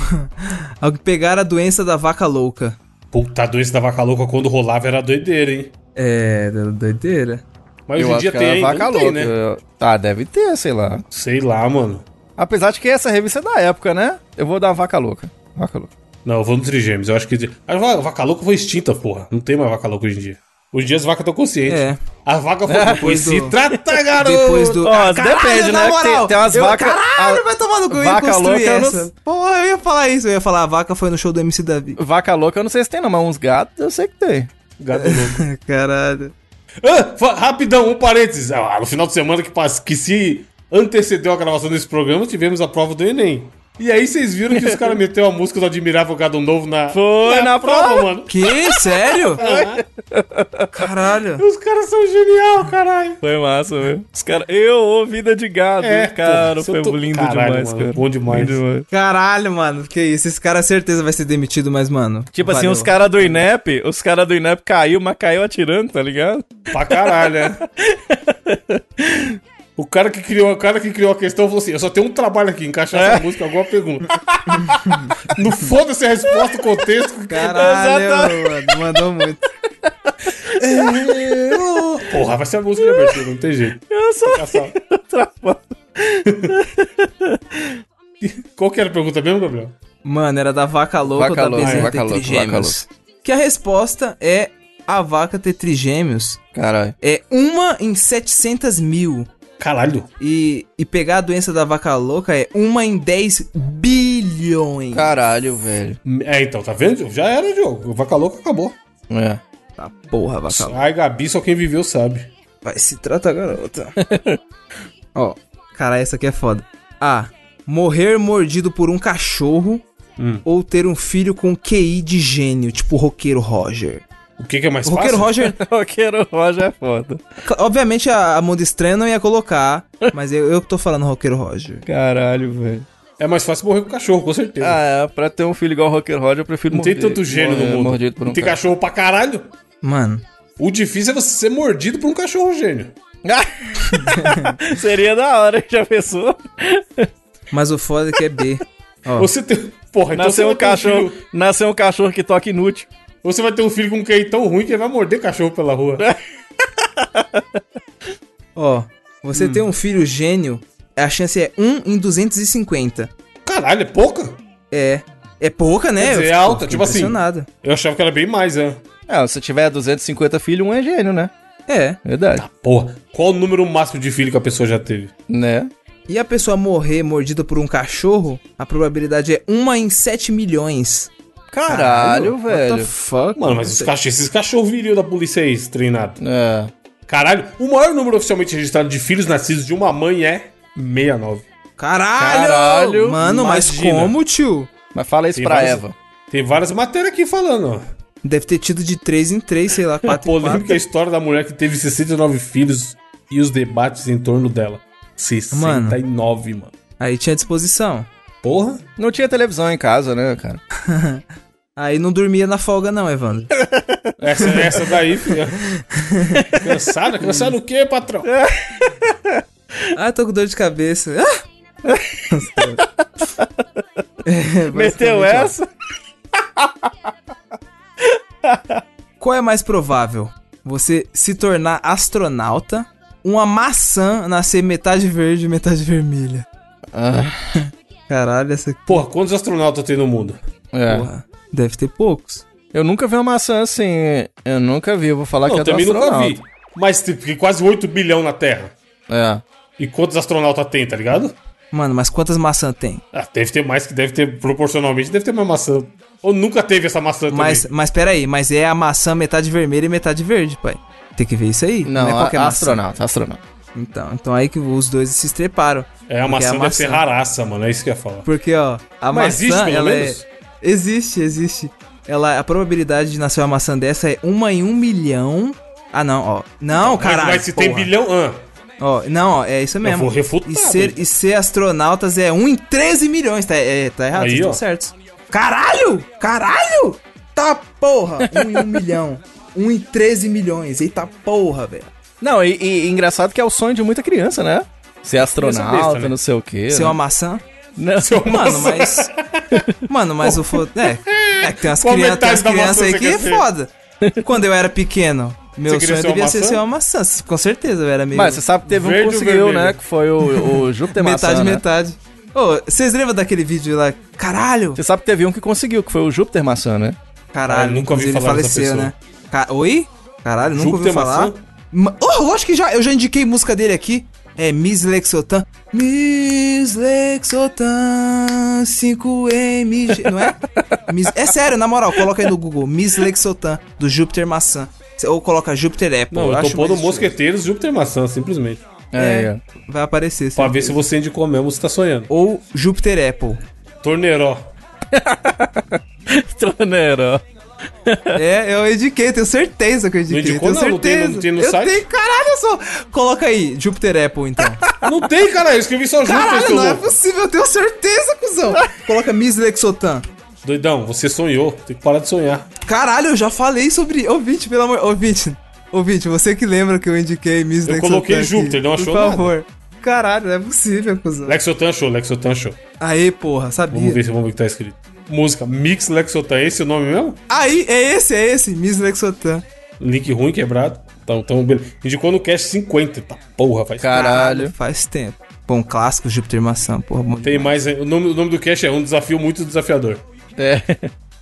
Speaker 6: algo pegar a doença da vaca louca?
Speaker 5: Puta, a doença da vaca louca quando rolava era doideira, hein?
Speaker 6: É, doideira.
Speaker 5: Mas
Speaker 3: eu
Speaker 5: hoje em dia tem,
Speaker 3: era
Speaker 5: ainda
Speaker 3: vaca
Speaker 5: não tem,
Speaker 3: louca.
Speaker 5: né?
Speaker 3: Ah, deve ter, sei lá.
Speaker 5: Sei lá, mano.
Speaker 3: Apesar de que essa revista é da época, né? Eu vou dar vaca louca. Vaca louca.
Speaker 5: Não, eu vou no Trigêmeos. Eu acho que. A va- vaca louca foi extinta, porra. Não tem mais vaca louca hoje em dia. Hoje em dia as vacas estão conscientes.
Speaker 6: É.
Speaker 5: A vaca foi.
Speaker 6: Depois
Speaker 5: se
Speaker 6: do-
Speaker 5: trata, garoto!
Speaker 6: Depois do.
Speaker 3: Ó, depende, né? Que tem- tem umas
Speaker 6: eu,
Speaker 3: vacas-
Speaker 6: Caralho,
Speaker 3: a-
Speaker 6: vai tomar no cu eu ia
Speaker 3: vaca
Speaker 6: construir
Speaker 3: louca, eu não-
Speaker 6: essa. Pô, eu ia falar isso. Eu ia falar, a vaca foi no show do MC Davi.
Speaker 3: Vaca louca eu não sei se tem não, mas uns gatos eu sei que tem.
Speaker 5: Gato louco.
Speaker 6: Caralho.
Speaker 5: Ah, rapidão, um parênteses. Ah, no final de semana que, que se antecedeu a gravação desse programa, tivemos a prova do Enem. E aí vocês viram que os caras meteu a música do Admirável Gado Novo na,
Speaker 3: Foi na prova.
Speaker 5: mano.
Speaker 6: Que? Sério? Caralho.
Speaker 5: Os caras são genial, caralho.
Speaker 3: Foi massa, velho. Os caras. Eu, ô, vida de gado.
Speaker 5: É,
Speaker 3: cara, foi
Speaker 5: tô-
Speaker 3: lindo
Speaker 5: Caralho,
Speaker 3: demais,
Speaker 5: mano,
Speaker 3: cara.
Speaker 5: bom demais.
Speaker 3: Demais.
Speaker 6: Caralho, mano. Que isso? Esse cara certeza vai ser demitido, mas, mano.
Speaker 3: Tipo assim,
Speaker 6: valeu.
Speaker 3: os caras do INEP, os caras do INEP caiu, mas caiu atirando, tá ligado?
Speaker 5: Pra caralho, é. O cara que criou, o cara que criou a questão falou assim: eu só tenho um trabalho aqui, encaixar
Speaker 3: É.
Speaker 5: essa música em alguma pergunta. Não foda-se a resposta, o contexto.
Speaker 6: Caralho, mano. Mandou muito.
Speaker 5: Porra, vai ser a música de abertura, não tem jeito.
Speaker 3: Eu só trabalho.
Speaker 5: Qual que era a pergunta mesmo, Gabriel?
Speaker 6: Mano, era da vaca louca
Speaker 3: Vaca
Speaker 6: ou da
Speaker 3: louca,
Speaker 6: bezerra
Speaker 3: vaca
Speaker 6: ter
Speaker 3: louca,
Speaker 6: trigêmeos? Que a resposta é a vaca ter trigêmeos
Speaker 3: Caralho.
Speaker 6: é uma em 700 mil.
Speaker 5: Caralho.
Speaker 6: E, e pegar a doença da vaca louca é uma em 10 bilhões.
Speaker 3: Caralho, velho.
Speaker 5: É, então, tá vendo? Já era o jogo. O Vaca Louca acabou.
Speaker 3: É.
Speaker 6: Tá porra, vaca louca.
Speaker 5: Ai, Gabi, só quem viveu sabe.
Speaker 6: Vai se tratar, garota. Ó, cara, essa aqui é foda. A. Morrer mordido por um cachorro
Speaker 5: Hum.
Speaker 6: ou ter um filho com QI de gênio, tipo o roqueiro Roger.
Speaker 5: O que, que é mais
Speaker 6: O roqueiro
Speaker 5: fácil?
Speaker 6: Roger,
Speaker 3: Roqueiro Roger é foda.
Speaker 6: obviamente a, a Mundo Estranho não ia colocar, mas eu, eu que tô falando roqueiro Roger.
Speaker 3: Caralho, velho.
Speaker 5: É mais fácil morrer com cachorro, com certeza.
Speaker 3: Ah, é, pra ter um filho igual o Rocker Roger, eu prefiro
Speaker 5: não tem
Speaker 3: morder-
Speaker 5: tanto gênio no mundo.
Speaker 3: Mordido por um
Speaker 5: não tem
Speaker 3: cara.
Speaker 5: cachorro pra caralho.
Speaker 6: Mano,
Speaker 5: O difícil é você ser mordido por um cachorro gênio.
Speaker 3: Seria da hora, já pensou?
Speaker 6: mas o foda é que é B. Ó,
Speaker 5: Você tem. Porra, então
Speaker 3: Nasceu um cachorro, nasceu um cachorro que toca inútil.
Speaker 5: Você vai ter um filho com um QI tão ruim que ele vai morder cachorro pela rua.
Speaker 6: ó, você
Speaker 5: Hum.
Speaker 6: tem um filho gênio, a chance é 1 em 250.
Speaker 5: Caralho, é pouca?
Speaker 6: É. É pouca, né?
Speaker 5: Quer dizer, é alta, tipo assim. Eu achava que era bem mais, é.
Speaker 3: É, se tiver 250 filhos, um é gênio, né?
Speaker 6: É.
Speaker 3: Verdade.
Speaker 5: Porra, qual o número máximo de filho que a pessoa já teve?
Speaker 3: Né?
Speaker 6: E a pessoa morrer mordida por um cachorro, a probabilidade é 1 em 7 milhões.
Speaker 3: Caralho,
Speaker 6: What the
Speaker 3: velho.
Speaker 6: fuck?
Speaker 5: Mano, mas os cach esses cachorros viril da polícia aí, treinado.
Speaker 3: É.
Speaker 5: Caralho, o maior número oficialmente registrado de filhos nascidos de uma mãe é 69.
Speaker 6: Caralho!
Speaker 3: Caralho,
Speaker 6: Mano, mas
Speaker 5: imagina.
Speaker 6: como, tio?
Speaker 3: Mas fala isso
Speaker 5: Tem
Speaker 3: pra
Speaker 5: várias-
Speaker 3: Eva.
Speaker 5: Tem várias matérias aqui falando, ó.
Speaker 6: Deve ter tido de 3 em 3, sei lá,
Speaker 5: A
Speaker 6: 4 em 4.
Speaker 5: polêmica história da mulher que teve 69 filhos e os debates em torno dela. 69, mano.
Speaker 6: Aí tinha disposição.
Speaker 5: Porra.
Speaker 3: Não tinha televisão em casa, né, cara?
Speaker 6: Aí não dormia na folga não, Evandro.
Speaker 5: Essa, essa daí, filha. Cansada? Cansada o quê, patrão?
Speaker 6: Ah, tô com dor de cabeça. Ah! É,
Speaker 3: Meteu essa?
Speaker 6: Qual é mais provável? Você se tornar astronauta, uma maçã nascer metade verde e metade vermelha.
Speaker 3: Ah,
Speaker 6: Caralho, essa
Speaker 5: Porra, quantos astronautas tem no mundo?
Speaker 3: é.
Speaker 6: porra. Deve ter poucos.
Speaker 3: Eu nunca vi uma maçã assim. Eu nunca vi. Eu vou falar
Speaker 5: Não,
Speaker 3: que é
Speaker 5: eu
Speaker 3: do
Speaker 5: também nunca vi. Mas tem quase 8 bilhão na Terra.
Speaker 3: É.
Speaker 5: E quantos astronautas tem, tá ligado?
Speaker 6: Mano, mas quantas maçãs tem?
Speaker 5: Ah, deve ter mais que deve ter, proporcionalmente, deve ter mais maçã. Ou nunca teve essa maçã
Speaker 6: Mas,
Speaker 5: também.
Speaker 6: mas peraí, mas é a maçã metade vermelha e metade verde, pai. Tem que ver isso aí.
Speaker 3: Não,
Speaker 6: é
Speaker 3: a-
Speaker 6: qualquer maçã.
Speaker 3: astronauta, astronauta.
Speaker 6: Então, então aí que os dois se estreparam.
Speaker 5: É, a maçã
Speaker 6: é a
Speaker 5: deve ser
Speaker 6: maçã.
Speaker 5: raraça, mano. É isso que eu ia falar.
Speaker 6: Porque, ó, a
Speaker 5: Mas
Speaker 6: maçã,
Speaker 5: existe, pelo
Speaker 6: ela
Speaker 5: menos?
Speaker 6: é... Existe, existe. Ela, a probabilidade de nascer uma maçã dessa é uma em um milhão Ah, não, ó. Não, caralho.
Speaker 5: Mas se tem
Speaker 6: porra.
Speaker 5: bilhão. Ah,
Speaker 6: Ó, não, ó, é isso mesmo.
Speaker 5: vou refutar,
Speaker 6: E ser, e ser astronautas é 1 em 13 milhões, tá, é, tá errado,
Speaker 5: Aí,
Speaker 6: vocês estão
Speaker 5: ó.
Speaker 6: certos. Caralho! Caralho! Tá porra! 1 em 1 milhão. 1 em 13 milhões. Eita porra, velho.
Speaker 3: Não, e, e engraçado que é o sonho de muita criança, né? Ser astronauta,
Speaker 5: besta, né?
Speaker 3: não sei o quê.
Speaker 6: Ser
Speaker 3: né?
Speaker 6: uma maçã?
Speaker 3: Não,
Speaker 6: Mano, mas. Mano, mas o fo... É, é que tem umas crianças
Speaker 5: metade maçã
Speaker 6: aí que é foda. Quando eu era pequeno, meu sonho devia ser
Speaker 5: maçã?
Speaker 6: ser uma maçã. Com certeza, eu era meio.
Speaker 3: Mas você sabe que teve um
Speaker 5: Verde
Speaker 3: que
Speaker 5: ou
Speaker 3: conseguiu, né? Que foi o, o Júpiter
Speaker 6: metade,
Speaker 3: Maçã, né?
Speaker 6: metade. Ô, vocês lembram daquele vídeo lá? Caralho!
Speaker 3: Você sabe que teve um que conseguiu, que foi o Júpiter Maçã, né?
Speaker 6: Caralho,
Speaker 5: Ah, eu nunca ouvi falar
Speaker 6: faleceu, né? Ca- Oi? Caralho, nunca ouvi
Speaker 5: Júpiter
Speaker 6: falar.
Speaker 5: Maçã?
Speaker 6: Oh, lógico que já, eu já indiquei música dele aqui. É Miss Lexotan. Miss Lexotan 5MG, não é? Miss- é sério, na moral, coloca aí no Google. Miss Lexotan, do Júpiter Maçã. Ou coloca Júpiter Apple.
Speaker 5: não, eu tô
Speaker 6: acho
Speaker 5: pondo Mosqueteiros Júpiter Maçã, simplesmente.
Speaker 3: É,
Speaker 6: É.
Speaker 3: é.
Speaker 6: Vai aparecer.
Speaker 5: Pra ver se você indicou mesmo, você tá sonhando.
Speaker 6: Ou Júpiter Apple.
Speaker 5: Torneiró.
Speaker 3: Troneiro.
Speaker 6: É, eu indiquei, tenho certeza que eu indiquei.
Speaker 5: indicou,
Speaker 6: tenho
Speaker 5: não? Não tem-
Speaker 6: certeza.
Speaker 5: não tem no
Speaker 6: eu
Speaker 5: site?
Speaker 6: tenho, caralho, só. Coloca aí, Júpiter Apple, então.
Speaker 5: Não tem, cara, eu escrevi só Júpiter,
Speaker 6: Caralho, não é possível, eu tenho certeza, cuzão. Coloca Miss Lexotan.
Speaker 5: Doidão, você sonhou. Tem que parar de sonhar.
Speaker 6: Caralho, eu já falei sobre. Ouvinte, pelo amor. Ouvinte, ouvinte, você que lembra que eu indiquei Miss
Speaker 5: Eu
Speaker 6: Lexotan.
Speaker 5: coloquei
Speaker 6: aqui,
Speaker 5: Júpiter, não achou
Speaker 6: Por favor. Caralho, não é possível, cuzão.
Speaker 5: Lexotan show, Lexotan show.
Speaker 6: Aí, porra, sabia?
Speaker 5: Vamos ver se vamos ver o que tá escrito. Música Mix Lexotan, esse é o nome mesmo?
Speaker 6: Aí, é esse, é esse, Miss Lexotan.
Speaker 5: Link ruim, quebrado. Então, então beleza. Indicou no cast 50. Tá porra, faz
Speaker 3: Caralho.
Speaker 6: Faz tempo. Bom, clássico Júpiter Maçã, porra. Bom
Speaker 5: Tem mais. O nome, o nome do cast é um desafio muito desafiador.
Speaker 3: É.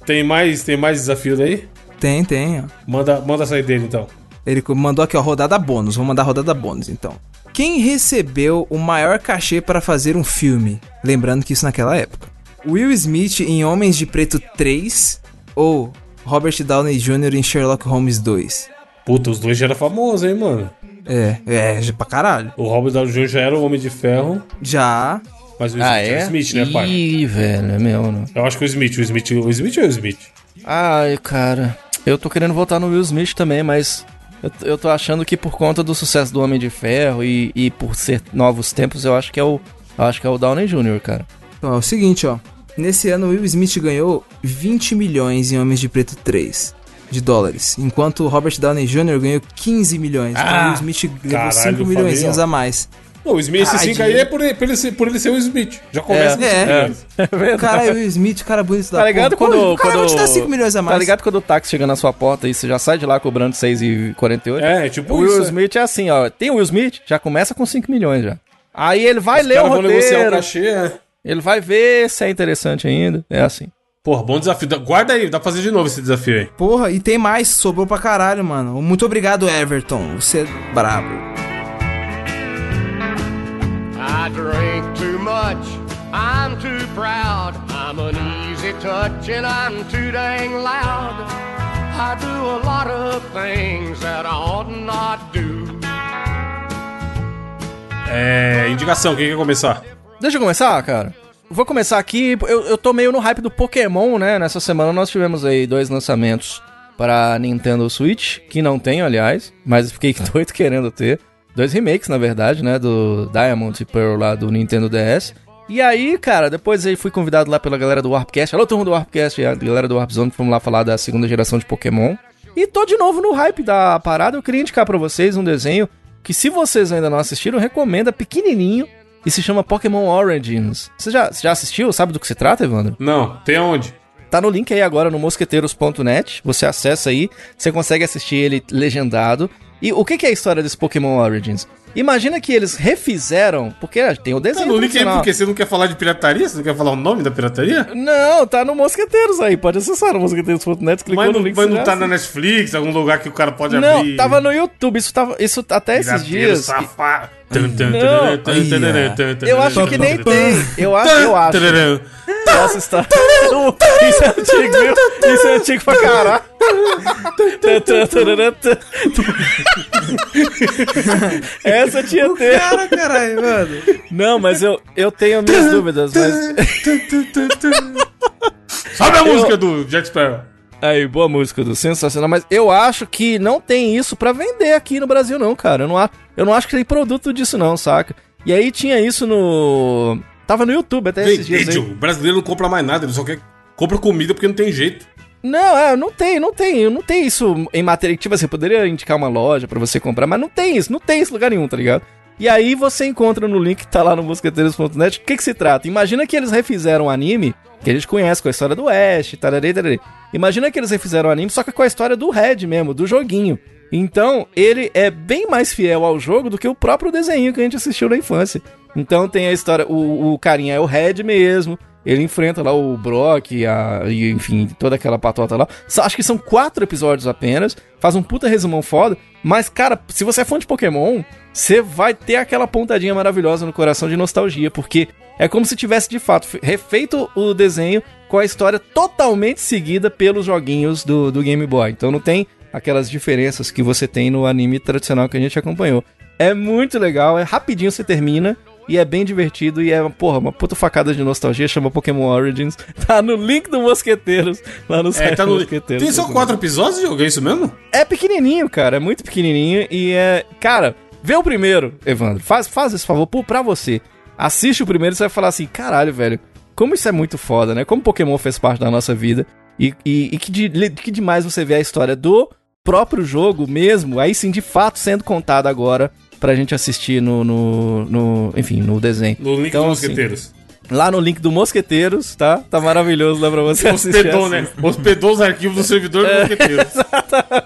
Speaker 5: Tem mais, tem mais desafios aí?
Speaker 6: Tem, tem, ó.
Speaker 5: Manda, manda sair dele então.
Speaker 6: Ele mandou aqui, ó, rodada bônus. Vou mandar rodada bônus, então. Quem recebeu o maior cachê para fazer um filme? Lembrando que isso naquela época. Will Smith em Homens de Preto 3 ou Robert Downey Jr. em Sherlock Holmes 2?
Speaker 5: Puta, os dois já eram famosos, hein, mano.
Speaker 6: É, é, já pra caralho.
Speaker 5: O Robert Downey Jr. já era o Homem de Ferro,
Speaker 6: Já.
Speaker 5: mas o Smith
Speaker 3: Ah,
Speaker 5: é o
Speaker 3: é?
Speaker 5: Smith, né, pai?
Speaker 3: Ih, velho, é meu, né?
Speaker 5: Eu acho que o Smith, o Smith, o Smith é o Smith.
Speaker 3: Ai, cara. Eu tô querendo votar no Will Smith também, mas eu, eu tô achando que por conta do sucesso do Homem de Ferro e, e por ser novos tempos, eu acho que é o. eu acho que é o Downey Jr., cara.
Speaker 6: Então, é o seguinte, ó. Nesse ano, Will Smith ganhou 20 milhões em Homens de Preto 3 de dólares, enquanto o Robert Downey Jr. ganhou 15 milhões. então,
Speaker 5: Ah,
Speaker 6: o Will Smith levou
Speaker 5: caralho,
Speaker 6: 5
Speaker 5: eu falei,
Speaker 6: milhões a mais.
Speaker 5: Não, o Smith, esse 5 aí é por ele, por, ele ser, por ele ser o Smith. Já começa com
Speaker 6: É.
Speaker 5: cinco
Speaker 6: É.
Speaker 5: milhões.
Speaker 3: É verdade.
Speaker 6: Caralho, Will Smith, cara bonito da
Speaker 3: Tá ligado
Speaker 6: porra.
Speaker 3: quando.
Speaker 6: O cara
Speaker 3: quando
Speaker 6: te dar 5 milhões a mais.
Speaker 3: Tá ligado quando o táxi chega na sua porta e você já sai de lá cobrando 6,48?
Speaker 5: É, tipo
Speaker 3: O Will
Speaker 5: isso. é.
Speaker 3: Smith é assim, ó. Tem o Will Smith, já começa com 5 milhões já. Aí ele vai
Speaker 5: Os
Speaker 3: ler o
Speaker 5: caras vão negociar o
Speaker 3: roteiro,
Speaker 5: cachê, é.
Speaker 3: Ele vai ver se é interessante ainda. É assim.
Speaker 5: Porra, bom desafio. Guarda aí, dá pra fazer de novo esse desafio aí.
Speaker 6: Porra, e tem mais, sobrou pra caralho, mano. Muito obrigado, Everton. Você é brabo.
Speaker 7: I drink too much, I'm too proud. I'm an easy touch and I'm too dang loud. I do a lot of things that I ought not do.
Speaker 5: É. Indicação, quem quer começar?
Speaker 3: Deixa eu começar, cara. Vou começar aqui. Eu, eu tô meio no hype do Pokémon, né? Nessa semana nós tivemos aí dois lançamentos para Nintendo Switch, que não tenho, aliás, mas fiquei doido querendo ter. Dois remakes, na verdade, né? Do Diamond e Pearl lá do Nintendo DS. E aí, cara, depois aí fui convidado lá pela galera do Warpcast. Alô, turma do Warpcast e a galera do Warp Zone, fomos lá falar da segunda geração de Pokémon. E tô de novo no hype da parada. Eu queria indicar pra vocês um desenho que, se vocês ainda não assistiram, recomendo. É pequenininho e se chama Pokémon Origins. Você já, já assistiu? Sabe do que se trata, Evandro?
Speaker 5: Não, tem aonde?
Speaker 3: Tá no link aí agora no mosqueteiros.net. Você acessa aí, você consegue assistir ele legendado. E o que, que é a história desse Pokémon Origins? Imagina que eles refizeram, porque tem o
Speaker 5: Tá
Speaker 3: desenho
Speaker 5: no link aí porque você não quer falar de pirataria? Você não quer falar o nome da pirataria?
Speaker 3: Não, tá no Mosqueteiros aí. Pode acessar no mosqueteiros.net, clicou
Speaker 5: Mas
Speaker 3: no
Speaker 5: não,
Speaker 3: link.
Speaker 5: mas não tá
Speaker 3: assiste.
Speaker 5: na Netflix, algum lugar que o cara pode
Speaker 3: Não,
Speaker 5: abrir.
Speaker 3: tava no YouTube. Isso, tava, isso até esses dias.
Speaker 5: Safado.
Speaker 3: Não, Eu acho que nem tem. Eu acho, eu acho. Nossa, está. Isso é antigo, viu? Isso é antigo pra caralho. Essa tinha ter.
Speaker 6: Cara, caralho, mano.
Speaker 3: Não, mas eu, eu tenho minhas dúvidas, mas.
Speaker 5: Sabe a música do Jack Sparrow?
Speaker 3: Aí, boa música do sensacional, mas eu acho que não tem isso pra vender aqui no Brasil, não, cara. Eu não, a- eu não acho que tem produto disso, não, saca? E aí tinha isso no. Tava no YouTube até
Speaker 5: Vem,
Speaker 3: esses dias. Aí.
Speaker 5: o brasileiro não compra mais nada, ele só quer. Compra comida porque não tem jeito.
Speaker 3: Não, é, não tem, não tem, não tem isso em matéria. Tipo assim, poderia indicar uma loja pra você comprar, mas não tem isso, não tem isso em lugar nenhum, tá ligado? E aí você encontra no link que tá lá no mosqueteiros.net. O que que se trata? Imagina que eles refizeram um anime que a gente conhece com a história do Ash, tararei, tararei. Imagina que eles refizeram o anime só que com a história do Red mesmo, do joguinho. Então, ele é bem mais fiel ao jogo do que o próprio desenho que a gente assistiu na infância. Então tem a história, o, o carinha é o Red mesmo, ele enfrenta lá o Brock, a, e, enfim, toda aquela patota lá. Acho que são quatro episódios apenas, faz um puta resumão foda, mas, cara, se você é fã de Pokémon, você vai ter aquela pontadinha maravilhosa no coração de nostalgia, porque é como se tivesse, de fato, fe- refeito o desenho com a história totalmente seguida pelos joguinhos do, do Game Boy. Então não tem aquelas diferenças que você tem no anime tradicional que a gente acompanhou. É muito legal, é rapidinho você termina e é bem divertido e é, porra, uma puta facada de nostalgia, chama Pokémon Origins. Tá no link do Mosqueteiros, lá no
Speaker 5: É,
Speaker 3: site
Speaker 5: tá
Speaker 3: do
Speaker 5: no.
Speaker 3: Mosqueteiros.
Speaker 5: Tem só quatro episódios de jogo, é isso mesmo?
Speaker 3: É pequenininho, cara, é muito pequenininho e é... Cara, vê o primeiro, Evandro, faz, faz esse favor pô, pra você. Assiste o primeiro e você vai falar assim, caralho, velho, como isso é muito foda, né? Como Pokémon fez parte da nossa vida e, e, e que, de- que demais você vê a história do próprio jogo mesmo, aí sim, de fato, sendo contada agora pra gente assistir no, no, no- enfim, no desenho.
Speaker 5: No link
Speaker 3: Então,
Speaker 5: dos
Speaker 3: assim,
Speaker 5: mosqueteiros.
Speaker 3: Lá no link do Mosqueteiros, tá? Tá maravilhoso lá pra você assistir.
Speaker 5: Hospedou, né?
Speaker 3: assim.
Speaker 5: Hospedou os arquivos do servidor do mosqueteiro.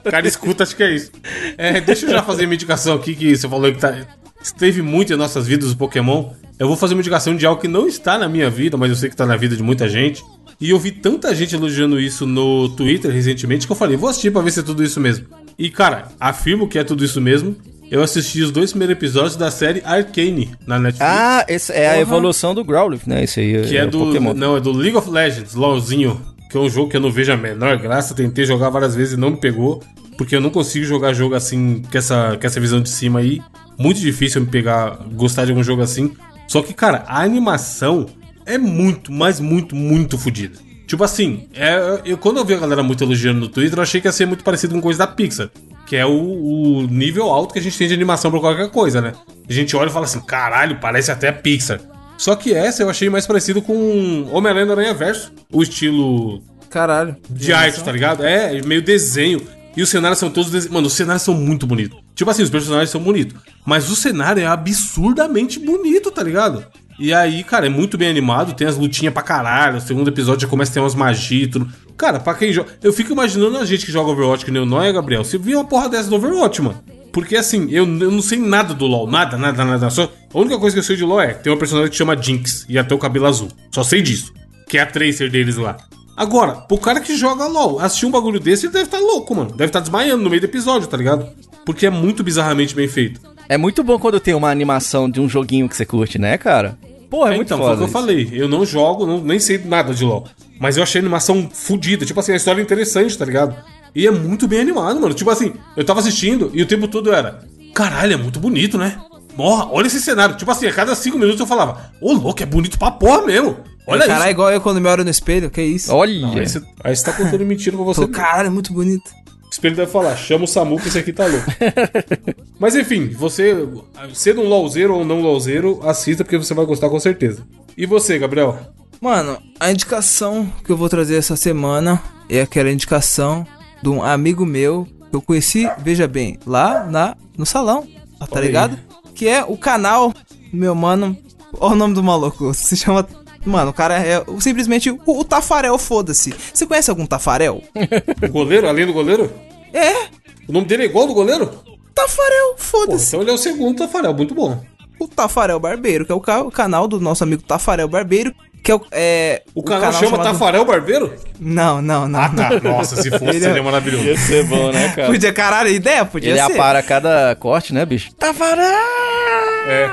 Speaker 5: O cara escuta, acho que é isso. É, deixa eu já fazer minha indicação aqui, que você falou que tá, esteve muito em nossas vidas o Pokémon. Eu vou fazer uma indicação de algo que não está na minha vida, mas eu sei que tá na vida de muita gente. E eu vi tanta gente elogiando isso no Twitter recentemente que eu falei, vou assistir pra ver se é tudo isso mesmo. E cara, afirmo que é tudo isso mesmo. Eu assisti os dois primeiros episódios da série Arcane na Netflix.
Speaker 3: Ah, esse é a evolução do Growlithe, né? Esse aí
Speaker 5: Que é,
Speaker 3: o
Speaker 5: do.
Speaker 3: Pokémon.
Speaker 5: Não, é do League of Legends, LOLzinho. Que é um jogo que eu não vejo a menor graça. Tentei jogar várias vezes e não me pegou. Porque eu não consigo jogar jogo assim, com essa, com essa visão de cima aí. Muito difícil eu me pegar, gostar de algum jogo assim. Só que, cara, a animação é muito, mas muito, muito fodida. Tipo assim, é, eu, quando eu vi a galera muito elogiando no Twitter, eu achei que ia ser muito parecido com coisa da Pixar. Que é o, o nível alto que a gente tem de animação pra qualquer coisa, né? A gente olha e fala assim, caralho, parece até Pixar. Só que essa eu achei mais parecido com Homem-Aranha Aranha Verso. O estilo
Speaker 6: Caralho.
Speaker 5: de arte, tá ligado? É, meio desenho. E os cenários são todos. dese- Mano, os cenários são muito bonitos. Tipo assim, os personagens são bonitos. Mas o cenário é absurdamente bonito, tá ligado? E aí, cara, é muito bem animado. Tem as lutinhas pra caralho. O segundo episódio já começa a ter umas magias e tudo. Cara, pra quem joga. Eu fico imaginando a gente que joga Overwatch, que nem o Noia, Gabriel. Se vir uma porra dessa do Overwatch, mano. Porque assim, eu, eu não sei nada do LoL. Nada, nada, nada. Só, a única coisa que eu sei de LoL é tem uma personagem que chama Jinx e até o cabelo azul. Só sei disso. Que é a Tracer deles lá. Agora, pro cara que joga LOL, assistir um bagulho desse, ele deve estar louco, mano. Deve estar desmaiando no meio do episódio, tá ligado? Porque é muito bizarramente bem feito.
Speaker 3: É muito bom quando tem uma animação de um joguinho que você curte, né, cara? Pô, é, muito
Speaker 5: então,
Speaker 3: foda.
Speaker 5: foi o que eu falei. Eu não jogo, não- nem sei nada de LOL. Mas eu achei a animação fodida. Tipo assim, a história é interessante, tá ligado? E é muito bem animado, mano. Tipo assim, eu tava assistindo e o tempo todo era. Caralho, é muito bonito, né? Porra, olha esse cenário. Tipo assim, a cada cinco minutos eu falava, ô louco, é bonito pra porra mesmo. Olha
Speaker 6: Caralho,
Speaker 5: isso.
Speaker 6: igual eu quando me olho no espelho, que isso?
Speaker 3: Olha.
Speaker 5: Não, aí, você, aí você tá contando mentira pra você.
Speaker 6: Pô, caralho, é muito bonito.
Speaker 5: O espelho deve falar, chama o Samu que esse aqui tá louco. Mas enfim, você, sendo um LOLzeiro ou não LOLzeiro, assista porque você vai gostar com certeza. E você, Gabriel?
Speaker 6: Mano, a indicação que eu vou trazer essa semana é aquela indicação de um amigo meu que eu conheci, veja bem, lá na, no salão, tá
Speaker 5: aí.
Speaker 6: ligado? Que é o canal meu mano. Olha o nome do maluco, se chama. Mano, o cara é simplesmente o, o Tafarel, foda-se. Você conhece algum Tafarel?
Speaker 5: O goleiro, além do goleiro?
Speaker 6: é,
Speaker 5: O nome dele é igual ao do goleiro?
Speaker 6: Tafarel, foda-se.
Speaker 5: então ele é o segundo Tafarel, muito bom.
Speaker 6: O Tafarel Barbeiro, que é o, ca- o canal do nosso amigo Tafarel Barbeiro, que é o. É,
Speaker 5: O canal, chama
Speaker 6: chamado-
Speaker 5: Tafarel Barbeiro?
Speaker 6: Não, não, não.
Speaker 5: Ah,
Speaker 6: não.
Speaker 5: tá. Nossa, se fosse,
Speaker 6: Ele é-
Speaker 5: seria maravilhoso.
Speaker 3: Ia ser bom, né, cara?
Speaker 6: Podia, caralho, ideia? Podia
Speaker 3: Ele
Speaker 6: ser.
Speaker 3: apara cada corte, né, bicho? Tafarel!
Speaker 5: É.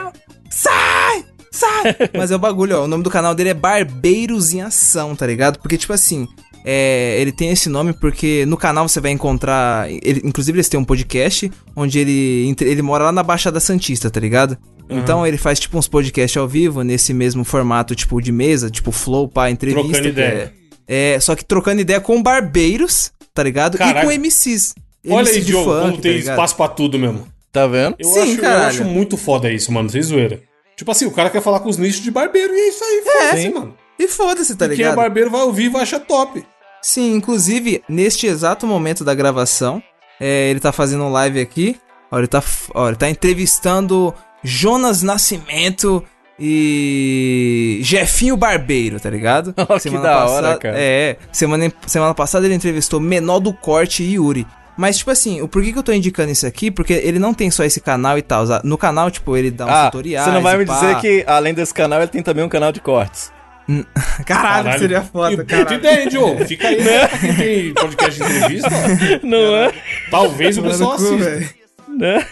Speaker 6: Sai! Sai! Mas é o bagulho, ó. O nome do canal dele é Barbeiros em Ação, tá ligado? Porque, tipo assim, é, ele tem esse nome porque no canal você vai encontrar. Ele, inclusive, eles têm um podcast onde ele, ele mora lá na Baixada Santista, tá ligado? Então ele faz tipo uns podcasts ao vivo nesse mesmo formato, tipo, de mesa, tipo Flow, pá, entrevista.
Speaker 5: Trocando
Speaker 6: que
Speaker 5: ideia.
Speaker 6: É, É, só que trocando ideia com barbeiros, tá ligado? E
Speaker 5: Caralho.
Speaker 6: com MCs.
Speaker 5: Olha
Speaker 6: MC
Speaker 5: aí,
Speaker 6: de
Speaker 5: Diogo,
Speaker 6: funk,
Speaker 5: como
Speaker 6: tá
Speaker 5: tem
Speaker 6: ligado?
Speaker 5: espaço pra tudo mesmo.
Speaker 3: Tá vendo?
Speaker 5: Eu,
Speaker 6: Sim,
Speaker 5: acho, eu acho muito foda isso, mano, sem zoeira. Tipo assim, o cara quer falar com os nichos de barbeiro e é isso aí, foda-se,
Speaker 3: Sim.
Speaker 5: mano.
Speaker 6: E foda-se, tá
Speaker 5: Quem é
Speaker 6: ligado?
Speaker 5: barbeiro vai ouvir e vai achar top.
Speaker 6: Sim, inclusive, neste exato momento da gravação, é, ele tá fazendo um live aqui. Ó, ele tá, ó, ele tá entrevistando Jonas Nascimento e Jefinho Barbeiro, tá ligado?
Speaker 3: Ó, que da hora, cara.
Speaker 6: É, semana, semana passada ele entrevistou Menor do Corte e Yuri. Mas, tipo assim, o porquê que eu tô indicando isso aqui? Porque ele não tem só esse canal e tal. No canal, tipo, ele dá uns
Speaker 3: Ah,
Speaker 6: tutoriais.
Speaker 3: você não vai me
Speaker 6: pá.
Speaker 3: dizer que além desse canal ele tem também um canal de cortes.
Speaker 6: Caralho, seria foda, cara.
Speaker 5: ideia, hein, Diogo? Fica aí, né? Tem podcast de entrevista.
Speaker 3: Não é?
Speaker 5: talvez o pessoal assista.
Speaker 3: Né?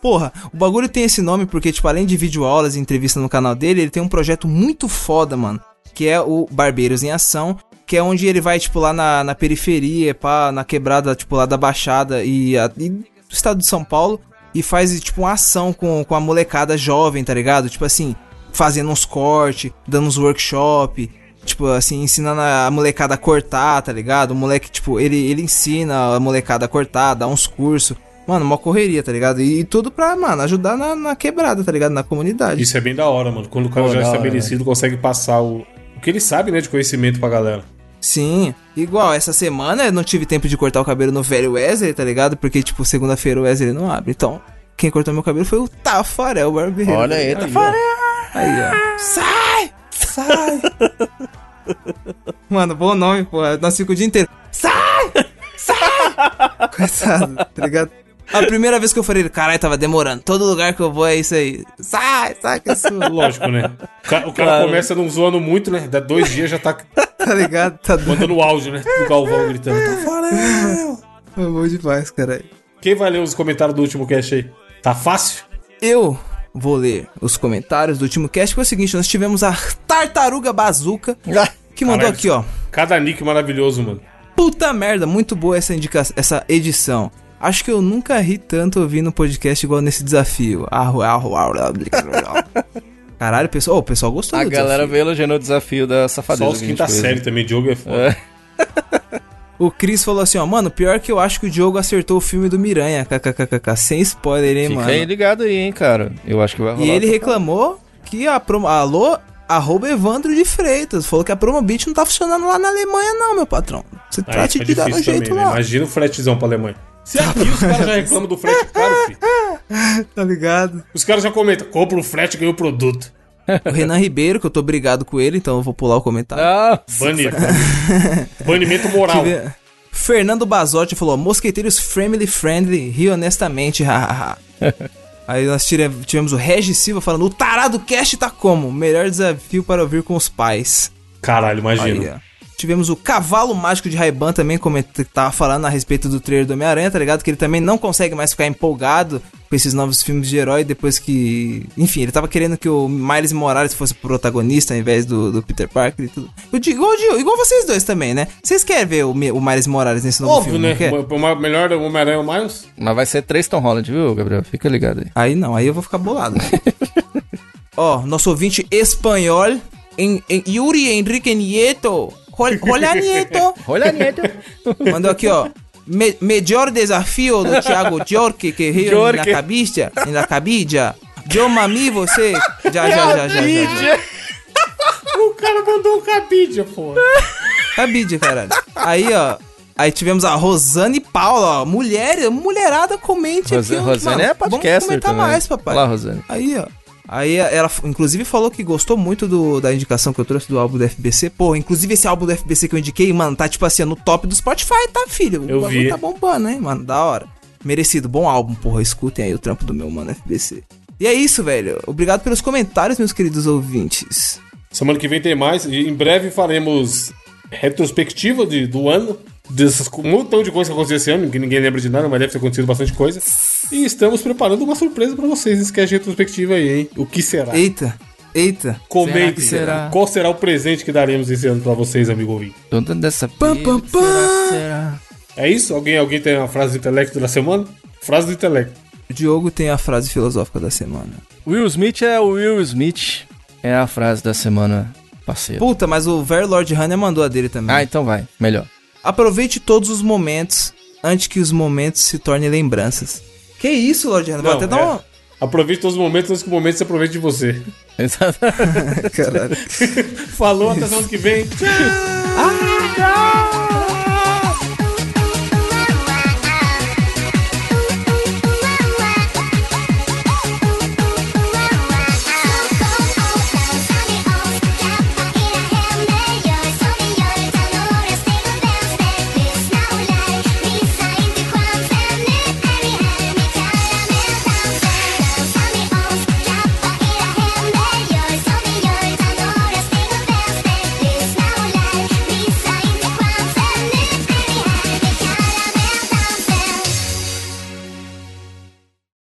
Speaker 6: Porra, o bagulho tem esse nome porque, tipo, além de videoaulas e entrevista no canal dele, ele tem um projeto muito foda, mano. Que é o Barbeiros em Ação. Que é onde ele vai, tipo, lá na, na periferia, pá, na quebrada, tipo, lá da Baixada e, a- e do estado de São Paulo. E faz, tipo, uma ação com, com a molecada jovem, tá ligado? Tipo assim, fazendo uns cortes, dando uns workshop. Tipo, assim, ensinando a molecada a cortar, tá ligado? O moleque, tipo, ele, ele ensina a molecada a cortar, dá uns cursos. Mano, uma correria, tá ligado? E, e tudo pra, mano, ajudar na, na quebrada, tá ligado? Na comunidade.
Speaker 5: Isso é bem da hora, mano. Quando o cara
Speaker 3: Pô,
Speaker 5: já é
Speaker 3: da hora,
Speaker 5: estabelecido consegue passar o, o que ele sabe, né, de conhecimento pra galera.
Speaker 6: Sim, igual essa semana eu não tive tempo de cortar o cabelo no velho Wesley, tá ligado? Porque, tipo, segunda-feira o Wesley não abre. Então, quem cortou meu cabelo foi o Tafarel Barbeiro.
Speaker 3: Olha aí,
Speaker 6: tá
Speaker 3: Tafarel.
Speaker 6: Aí, ó. Sai! Sai! Mano, bom nome, pô. Nós ficamos o dia inteiro. Sai! Sai! Coitado, tá ligado? A primeira vez que eu falei, caralho, tava demorando. Todo lugar que eu vou é isso aí. Sai, sai que é sua.
Speaker 5: Lógico, né? O cara, o cara
Speaker 3: Claro.
Speaker 5: começa não zoando muito, né? Dá dois dias já tá
Speaker 6: Tá ligado? Tá doido.
Speaker 5: mandando o áudio, né? Do Galvão gritando. Tafarel!
Speaker 6: Foi bom demais, caralho.
Speaker 5: Quem vai ler os comentários do último cast aí? Tá fácil?
Speaker 6: Eu vou ler os comentários do último cast, que foi o seguinte, nós tivemos a Tartaruga Bazuca, que mandou
Speaker 5: Caralho.
Speaker 6: aqui, ó.
Speaker 5: Cada nick maravilhoso, mano.
Speaker 6: Puta merda, muito boa essa indica essa edição. Acho que eu nunca ri tanto ouvindo um podcast igual nesse desafio. Arru, arru, arru, arru. Caralho, pessoal, ô, o pessoal gostou
Speaker 3: A
Speaker 6: do
Speaker 3: galera
Speaker 6: desafio.
Speaker 3: veio elogiando o desafio da safadeza.
Speaker 5: Só os quinta série
Speaker 3: né?
Speaker 5: também, Diogo é foda.
Speaker 3: É.
Speaker 6: O Cris falou assim, ó, mano, pior que eu acho que o Diogo acertou o filme do Miranha, kkkk, sem spoiler, hein,
Speaker 3: Fica
Speaker 6: mano.
Speaker 3: aí ligado aí, hein, cara. Eu acho que vai rolar.
Speaker 6: E ele reclamou que a promo... Alô, arroba Evandro de Freitas, falou que a Promobit não tá funcionando lá na Alemanha não, meu patrão. Você trate
Speaker 5: fica
Speaker 6: de dar um jeito
Speaker 5: também, né?
Speaker 6: lá.
Speaker 5: Imagina o fretezão pra Alemanha. Se aqui os caras já reclamam do frete caro, filho.
Speaker 6: Tá ligado?
Speaker 5: Os caras já comentam, compra o frete e ganha o produto.
Speaker 6: O Renan Ribeiro, que eu tô brigado com ele, então eu vou pular o comentário.
Speaker 3: Ah,
Speaker 5: Banido. Banimento moral.
Speaker 6: Tive- Fernando Bazotti falou: Mosqueteiros family friendly, ri honestamente, hahaha. Aí nós tivemos o Regis Silva falando: O tarado cast tá como? Melhor desafio para ouvir com os pais.
Speaker 5: Caralho,
Speaker 6: Aí,
Speaker 5: imagina.
Speaker 6: ó. Tivemos o Cavalo Mágico de Raiban também, como tava falando a respeito do trailer do Homem-Aranha, tá ligado? Que ele também não consegue mais ficar empolgado com esses novos filmes de herói depois que. Enfim, ele tava querendo que o Miles Morales fosse o protagonista ao invés do, do Peter Parker e tudo. Eu digo, igual, o igual vocês dois também, né? Vocês querem ver o, o Miles Morales nesse novo
Speaker 5: Óbvio,
Speaker 6: filme?
Speaker 5: né?
Speaker 6: não quer?
Speaker 5: O ma- melhor o Homem-Aranha é o Miles.
Speaker 3: mas vai ser três Tom Holland, viu, Gabriel? Fica ligado aí.
Speaker 6: Aí não, aí eu vou ficar bolado. Ó, nosso ouvinte espanhol, em, em Yuri Enrique Nieto. Hola, Nieto.
Speaker 3: Olha, Nieto.
Speaker 6: Mandou aqui, ó. Me melhor desafio do Thiago Jorque que riu na cabija, na cabija. Eu mami você. Já, já, já, já, já, já.
Speaker 5: O cara mandou um cabide, pô.
Speaker 6: Cabide, caralho. Aí, ó. Aí tivemos a Rosane Paula, ó. Mulher, mulherada, comente
Speaker 3: Rose-
Speaker 6: aqui.
Speaker 3: Rosane
Speaker 6: Mano,
Speaker 3: é podcaster
Speaker 6: Vamos comentar
Speaker 3: também.
Speaker 6: mais, papai.
Speaker 3: Olá, Rosane.
Speaker 6: Aí, ó. Aí ela, inclusive, falou que gostou muito do, da indicação que eu trouxe do álbum do FBC. Pô, inclusive esse álbum do FBC que eu indiquei, mano, tá tipo assim, no top do Spotify, tá, filho?
Speaker 5: Eu
Speaker 6: o bagulho
Speaker 5: vi.
Speaker 6: tá bombando, hein, mano? Da hora. Merecido, bom álbum, porra. Escutem aí o trampo do meu mano FBC. E é isso, velho. Obrigado pelos comentários, meus queridos ouvintes.
Speaker 5: Semana que vem tem mais. E em breve faremos retrospectiva de, do ano. Dessas, um montão de coisas que aconteceu esse ano, que ninguém lembra de nada, mas deve ter acontecido bastante coisa. E estamos preparando uma surpresa pra vocês nesse cast retrospectiva aí, hein? O que será?
Speaker 6: Eita, eita.
Speaker 5: Comente
Speaker 6: que será?
Speaker 5: qual será o presente que daremos esse ano pra vocês, amigo ouvinte.
Speaker 3: Toda dessa
Speaker 6: Pam, pam, pam.
Speaker 3: será, será?
Speaker 5: É isso? Alguém, alguém tem a frase do intelecto da semana? Frase do intelecto.
Speaker 6: O Diogo tem a frase filosófica da semana.
Speaker 3: Will Smith é o Will Smith. É a frase da semana. parceiro.
Speaker 6: Puta, mas o Very Lord Hanna mandou a dele também.
Speaker 3: Ah, então vai, melhor.
Speaker 6: Aproveite todos os momentos antes que os momentos se tornem lembranças. Que isso, Lord Hanna? Vou
Speaker 5: Não,
Speaker 6: até dar
Speaker 5: é.
Speaker 6: uma...
Speaker 5: Aproveite todos os momentos antes que o momento se aproveite de você.
Speaker 6: Caralho.
Speaker 5: Falou, até semana que vem. Tchau!